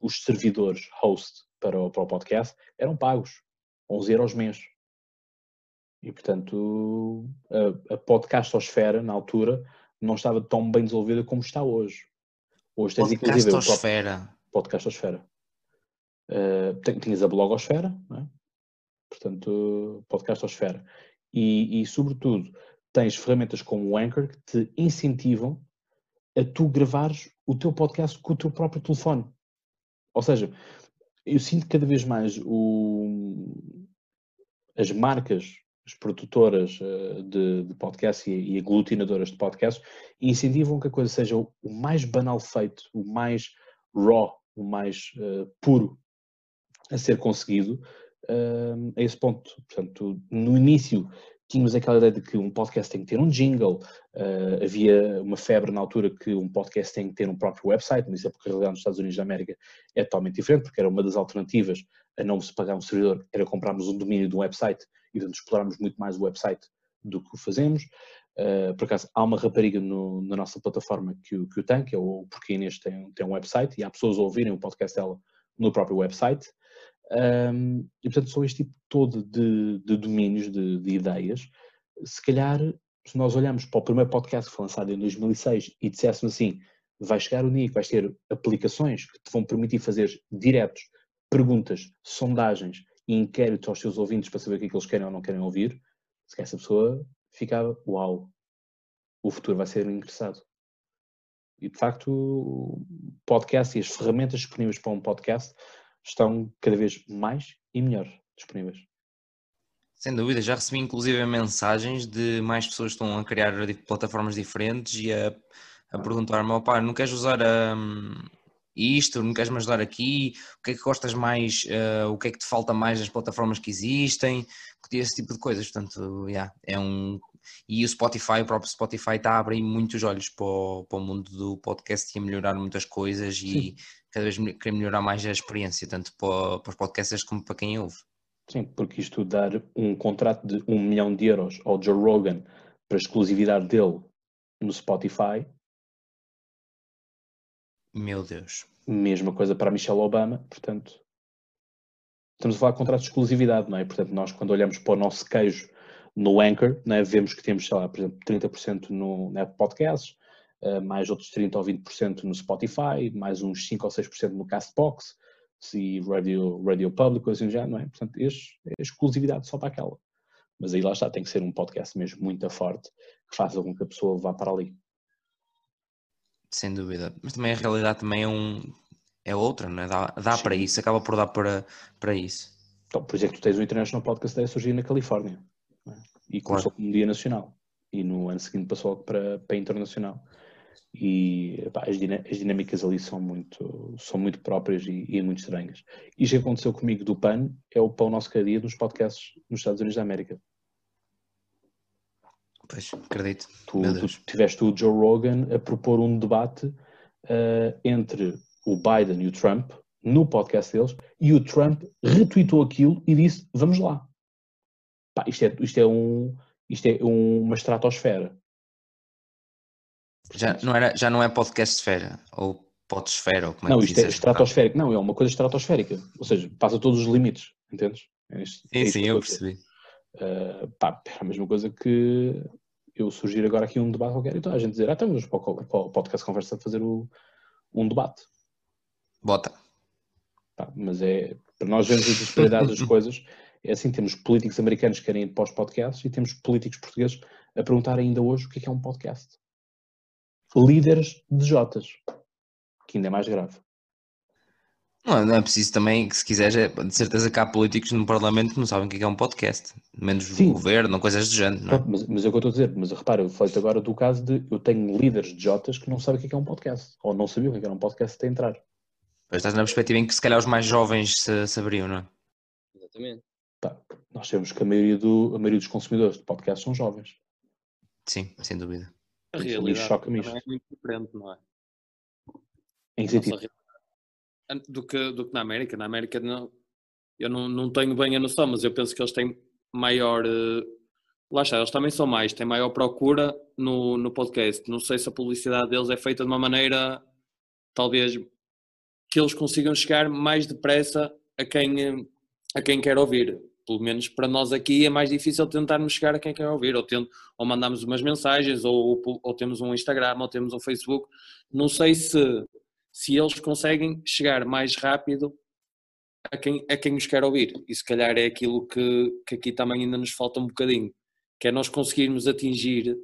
os servidores host para o, para o podcast eram pagos, 11 euros mês. E, portanto, a, a podcastosfera, na altura, não estava tão bem desenvolvida como está hoje. Hoje tens inclusive podcastosfera. Podcastosfera. Uh, tinhas a blogosfera, é? portanto, podcastosfera. E, e, sobretudo, tens ferramentas como o Anchor que te incentivam a tu gravares o teu podcast com o teu próprio telefone. Ou seja, eu sinto cada vez mais o, as marcas as produtoras uh, de, de podcast e, e, aglutinadoras de podcast incentivam que a coisa seja o, o mais banal feito, o mais raw, o mais uh, puro a ser conseguido uh, a esse ponto. Portanto, no início tínhamos aquela ideia de que um podcast tem que ter um jingle, uh, havia uma febre na altura que um podcast tem que ter um próprio website, mas isso é porque a realidade nos Estados Unidos da América é totalmente diferente, porque era uma das alternativas a não se pagar um servidor, era comprarmos um domínio de um website e portanto explorarmos muito mais o website do que o fazemos. Uh, por acaso, há uma rapariga no, na nossa plataforma que o, que o tem, que é o Porque Inês tem, tem um website, e há pessoas a ouvirem o podcast dela no próprio website. Um, e portanto, só este tipo todo de, de domínios, de, de, ideias, se calhar, se nós olharmos para o primeiro podcast que foi lançado em 2006 e disséssemos assim, vai chegar o que vais ter aplicações que te vão permitir fazer diretos, perguntas, sondagens inquéritos aos seus ouvintes para saber o que é que eles querem ou não querem ouvir, se essa pessoa ficava, uau, o futuro vai ser engraçado. E de facto, o podcast e as ferramentas disponíveis para um podcast estão cada vez mais e melhor disponíveis. Sem dúvida, já recebi inclusive mensagens de mais pessoas que estão a criar plataformas diferentes e a, a perguntar-me, opá, não queres usar a, hum, isto, não queres me ajudar aqui, o que é que gostas mais, uh, o que é que te falta mais nas plataformas que existem, esse tipo de coisas, portanto, yeah, é um... E o Spotify, o próprio Spotify está a abrir muitos olhos para o, para o mundo do podcast e a melhorar muitas coisas Sim. e cada vez querer melhorar mais a experiência, tanto para, para os podcasters como para quem ouve. Sim, porque isto dar um contrato de um milhão de euros ao Joe Rogan para a exclusividade dele no Spotify meu Deus. Mesma coisa para Michelle Obama, portanto. Estamos a falar de contratos de exclusividade, não é? Portanto, nós quando olhamos para o nosso queijo no Anchor, não é? vemos que temos, sei lá, por exemplo, 30% no, no Apple Podcasts, uh, mais outros 30% ou 20% no Spotify, mais uns 5 ou 6% no Castbox, e Radio, Radio Public, assim já, não é? Portanto, este é exclusividade só para aquela. Mas aí lá está, tem que ser um podcast mesmo muito forte que faça com que a pessoa vá para ali. Sem dúvida. Mas também a realidade também é, um, é outra, não é? Dá, dá para isso, acaba por dar para, para isso. Então, por que tu tens o International Podcast Day a surgir na Califórnia. É? E começou claro. como dia nacional. E no ano seguinte passou para, para internacional. e pá, as, dinâmicas, as, dinâmicas ali são muito, são muito próprias e, e, muito estranhas. Isto que aconteceu comigo do PAN é o pão nosso cada dia dos podcasts nos Estados Unidos da América. Pois, acredito. Tu, tu tiveste o Joe Rogan a propor um debate uh, entre o Biden e o Trump no podcast deles e o Trump retweetou aquilo e disse: Vamos lá. Pá, isto, é, isto, é um, isto é uma estratosfera. Já não, era, já não é podcast esfera ou podesfera, ou como é Não, isto é estratosférico. Não, é uma coisa estratosférica. Ou seja, passa todos os limites, entendes? É isto, sim, é sim, eu percebi. Uh, pá, é a mesma coisa que eu surgir agora aqui um debate qualquer e toda a gente dizer, ah, estamos então, para o podcast conversa de fazer o, um debate. Bota. Pá, mas é, para nós vermos as disparidades das coisas, é assim, temos políticos americanos que querem ir para os podcasts e temos políticos portugueses a perguntar ainda hoje o que é, que é um podcast. Líderes de Jotas, que ainda é mais grave. Não, não é preciso também, que se quiseres, é, de certeza que há políticos no Parlamento que não sabem o que é, é um podcast, menos Sim. o governo, coisas do género. Não? É? Mas, mas é o que eu estou a dizer, mas repara, eu falei agora do caso de eu tenho líderes de Jotas que não sabem o que é, que é um podcast, ou não sabiam o que, é que era um podcast até entrar. Pois estás na perspectiva em que se calhar os mais jovens saberiam, não é? Exatamente. Tá. Nós sabemos que a maioria, do, a maioria dos consumidores de podcasts são jovens. Sim, sem dúvida. A realidade choca é muito diferente, não é? Em que sentido? Do que, do que na América. Na América não, eu não, não tenho bem a noção, mas eu penso que eles têm maior. Uh, lá está, eles também são mais, têm maior procura no, no podcast. Não sei se a publicidade deles é feita de uma maneira, talvez, que eles consigam chegar mais depressa a quem, a quem quer ouvir. Pelo menos para nós aqui é mais difícil tentarmos chegar a quem quer ouvir, ou, tendo, ou mandamos umas mensagens, ou, ou, ou temos um Instagram, ou temos um Facebook. Não sei se se eles conseguem chegar mais rápido a quem, a quem os quer ouvir. E se calhar é aquilo que, que aqui também ainda nos falta um bocadinho, que é nós conseguirmos atingir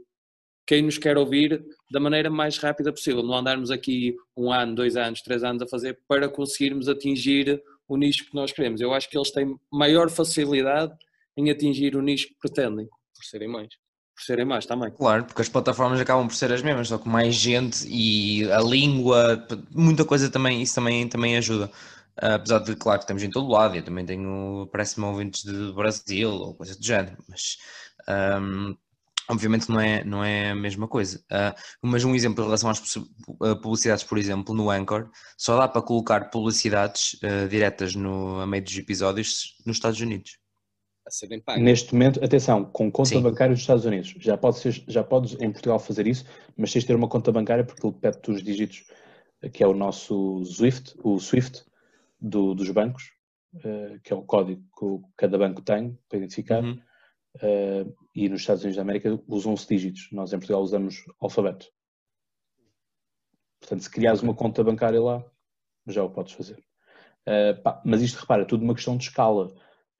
quem nos quer ouvir da maneira mais rápida possível, não andarmos aqui um ano, dois anos, três anos a fazer para conseguirmos atingir o nicho que nós queremos. Eu acho que eles têm maior facilidade em atingir o nicho que pretendem. Por serem mais por serem mais também. Claro, porque as plataformas acabam por ser as mesmas, só com mais gente e a língua, muita coisa também, isso também, também ajuda. Apesar de, claro, que estamos em todo lado, eu também tenho, parece-me, ouvintes de Brasil ou coisa do género, mas um, obviamente não é, não é a mesma coisa. Uh, mas um exemplo em relação às publicidades, por exemplo, no Anchor, só dá para colocar publicidades uh, diretas no, a meio dos episódios nos Estados Unidos a serem pagas. Neste momento, atenção, com conta Sim. bancária dos Estados Unidos. Já ser, já podes em Portugal fazer isso, mas tens de ter uma conta bancária porque ele pede-te os dígitos, que é o nosso SWIFT, o SWIFT do, dos bancos, uh, que é o código que cada banco tem para identificar. Uhum. Uh, e nos Estados Unidos da América usam-se dígitos. Nós em Portugal usamos alfabeto. Portanto, se criares uma conta bancária lá, já o podes fazer. Uh, pá, mas isto, repara, é tudo uma questão de escala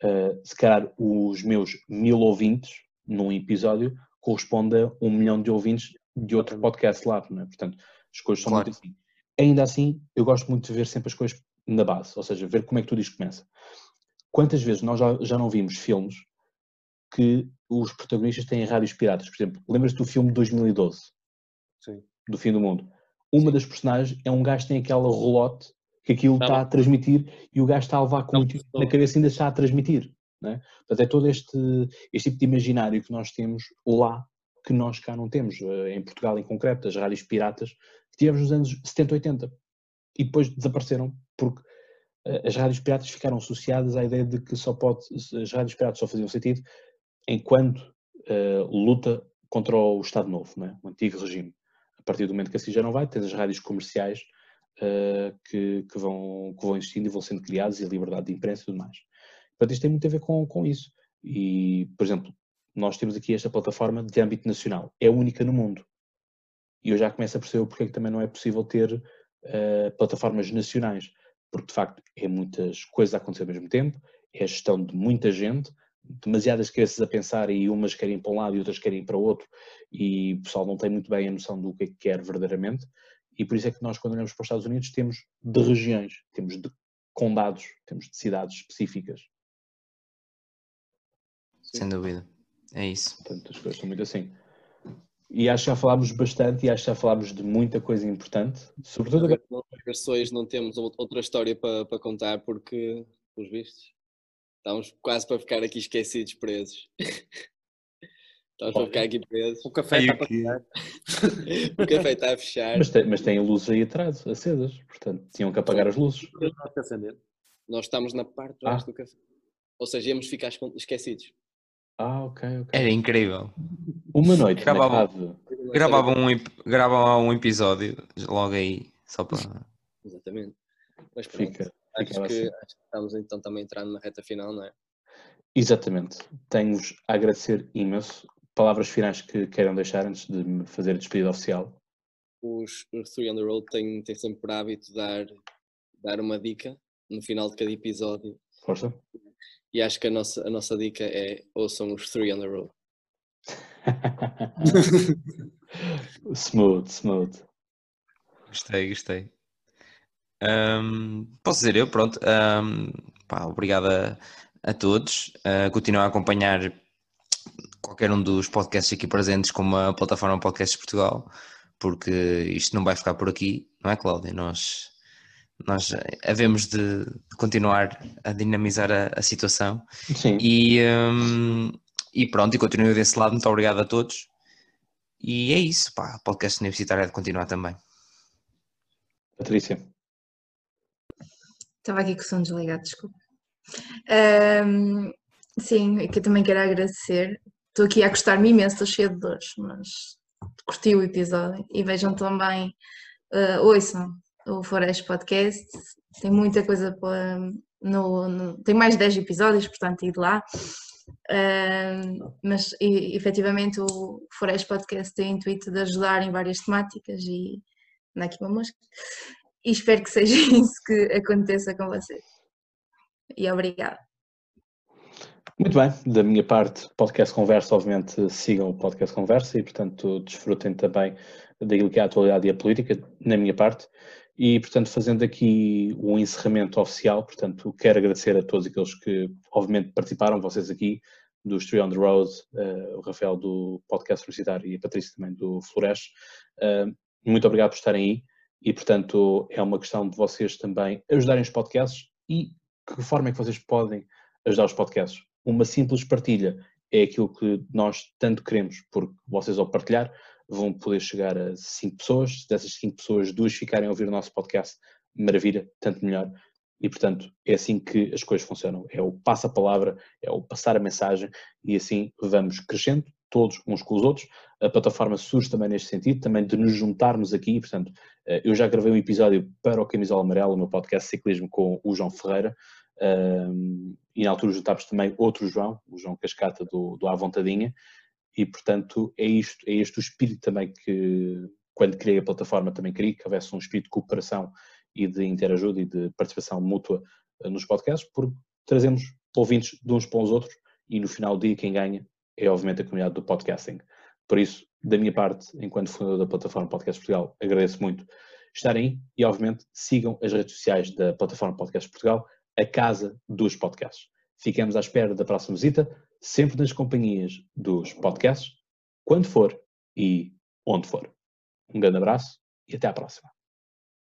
uh, se calhar os meus mil ouvintes num episódio corresponde a um milhão de ouvintes de outro podcast lá, não é? Portanto, as coisas são claro. muito assim. Ainda assim, eu gosto muito de ver sempre as coisas na base, ou seja, ver como é que tudo isto começa. Quantas vezes nós já, já não vimos filmes que os protagonistas têm rádios piratas? Por exemplo, lembras-te do filme de 2012? Sim. Do fim do mundo. Uma das personagens é um gajo que tem aquela rolote que aquilo está, está a transmitir e o gajo está a levar com na cabeça ainda está a transmitir. Né? Portanto, é todo este, este tipo de imaginário que nós temos lá, que nós cá não temos, eh, em Portugal em concreto, as rádios piratas, que tivemos nos anos 70, 80 e depois desapareceram porque eh, as rádios piratas ficaram associadas à ideia de que só pode, as rádios piratas só faziam sentido enquanto uh, luta contra o Estado Novo, né? o antigo regime. A partir do momento que assim já não vai, tens as rádios comerciais uh, que, que, vão, que vão existindo e vão sendo criados e a liberdade de imprensa e tudo mais. Portanto, isto tem muito a ver com, com isso. E, por exemplo, nós temos aqui esta plataforma de âmbito nacional. É única no mundo. E eu já começo a perceber porque é que também não é possível ter uh, plataformas nacionais. Porque, de facto, é muitas coisas a acontecer ao mesmo tempo, é a gestão de muita gente, demasiadas cabeças a pensar e umas querem para um lado e outras querem para o outro e o pessoal não tem muito bem a noção do que é que quer verdadeiramente e por isso é que nós, quando olhamos para os Estados Unidos, temos de regiões, temos de condados, temos de cidades específicas. Sem dúvida. É isso. Portanto, as coisas são muito assim. E acho que já falámos bastante e acho que já falámos de muita coisa importante, sobretudo agora. Versões não temos ou- outra história para, para contar porque, pelos vistos, estamos quase para ficar aqui esquecidos, presos. Estamos para ficar aqui presos. O café está fechar. O café está a fechar. Mas tem, mas tem luzes aí atrás, acesas, portanto tinham que apagar as luzes. Nós estamos na parte de Ah. baixo do café. Ou seja, íamos ficar esquecidos. Ah, ok, ok. Era incrível. Uma noite na Gravava- cave. Gravava um, um episódio logo aí, só para. Exatamente. Mas pronto, Fica, acho, que, assim. acho que estamos então também entrando na reta final, não é? Exatamente. Tenho-vos a agradecer imenso. Palavras finais que queiram deixar antes de me fazer a despedida oficial. Os, os Three on the Road têm, têm sempre por hábito dar, dar uma dica no final de cada episódio. Força. E acho que a nossa, a nossa dica é ouçam os Three on the Road. smooth, smooth. Gostei, gostei. Ahm, posso dizer eu, pronto. ahm, pá, obrigado a, a todos. Uh, continuem a acompanhar qualquer um dos podcasts aqui presentes, como a plataforma Podcasts Portugal, porque isto não vai ficar por aqui, não é, Cláudia? Nós, nós havemos de continuar a dinamizar a, a situação Sim. e, hum, e pronto, e continuo desse lado. Muito obrigado a todos. E é isso, pá. O podcast universitário é de continuar também. Patrícia. Estava aqui com o som desligado, desculpa. Ahm, sim, que eu também quero agradecer. Estou aqui a gostar-me imenso, estou cheia de dores, mas curti o episódio. E vejam também, ah, ouçam o Flores Podcast, tem muita coisa para. No, no- tem mais de 10 episódios, portanto, ir lá. Ahm, mas e, efetivamente o Flores Podcast tem o intuito de ajudar em várias temáticas e anda aqui uma mosca e espero que seja isso que aconteça com vocês. E obrigada. Muito bem, da minha parte, podcast Conversa, obviamente sigam o podcast Conversa e, portanto, desfrutem também daquilo que é a atualidade e a política, na minha parte. E, portanto, fazendo aqui o encerramento oficial, portanto, quero agradecer a todos aqueles que, obviamente, participaram, vocês aqui, do Street on the Road, eh, o Rafael do podcast universitário e a Patrícia também do Flores. Eh, muito obrigado por estarem aí e, portanto, é uma questão de vocês também ajudarem os podcasts e que forma é que vocês podem ajudar os podcasts. Uma simples partilha é aquilo que nós tanto queremos, porque vocês ao partilhar vão poder chegar a cinco pessoas, dessas cinco pessoas duas ficarem a ouvir o nosso podcast, maravilha, tanto melhor. E portanto é assim que as coisas funcionam, é o passa-palavra, é o passar a mensagem e assim vamos crescendo, todos uns com os outros. A plataforma surge também neste sentido, também de nos juntarmos aqui, portanto eh, eu já gravei um episódio para o Camisola Amarela, o meu podcast ciclismo com o João Ferreira, e na altura juntámos também outro João, o João Cascata do, do À Vontadinha, e portanto é isto, é este o espírito também que quando criei a plataforma também queria que houvesse um espírito de cooperação e de interajuda e de participação mútua eh, nos podcasts, porque trazemos ouvintes de uns para os outros e no final do dia quem ganha é obviamente a comunidade do podcasting. Por isso, da minha parte, enquanto fundador da plataforma Podcast Portugal, agradeço muito estarem e obviamente sigam as redes sociais da plataforma Podcast Portugal, a casa dos podcasts. Ficamos à espera da próxima visita, sempre nas companhias dos podcasts, quando for e onde for. Um grande abraço e até à próxima.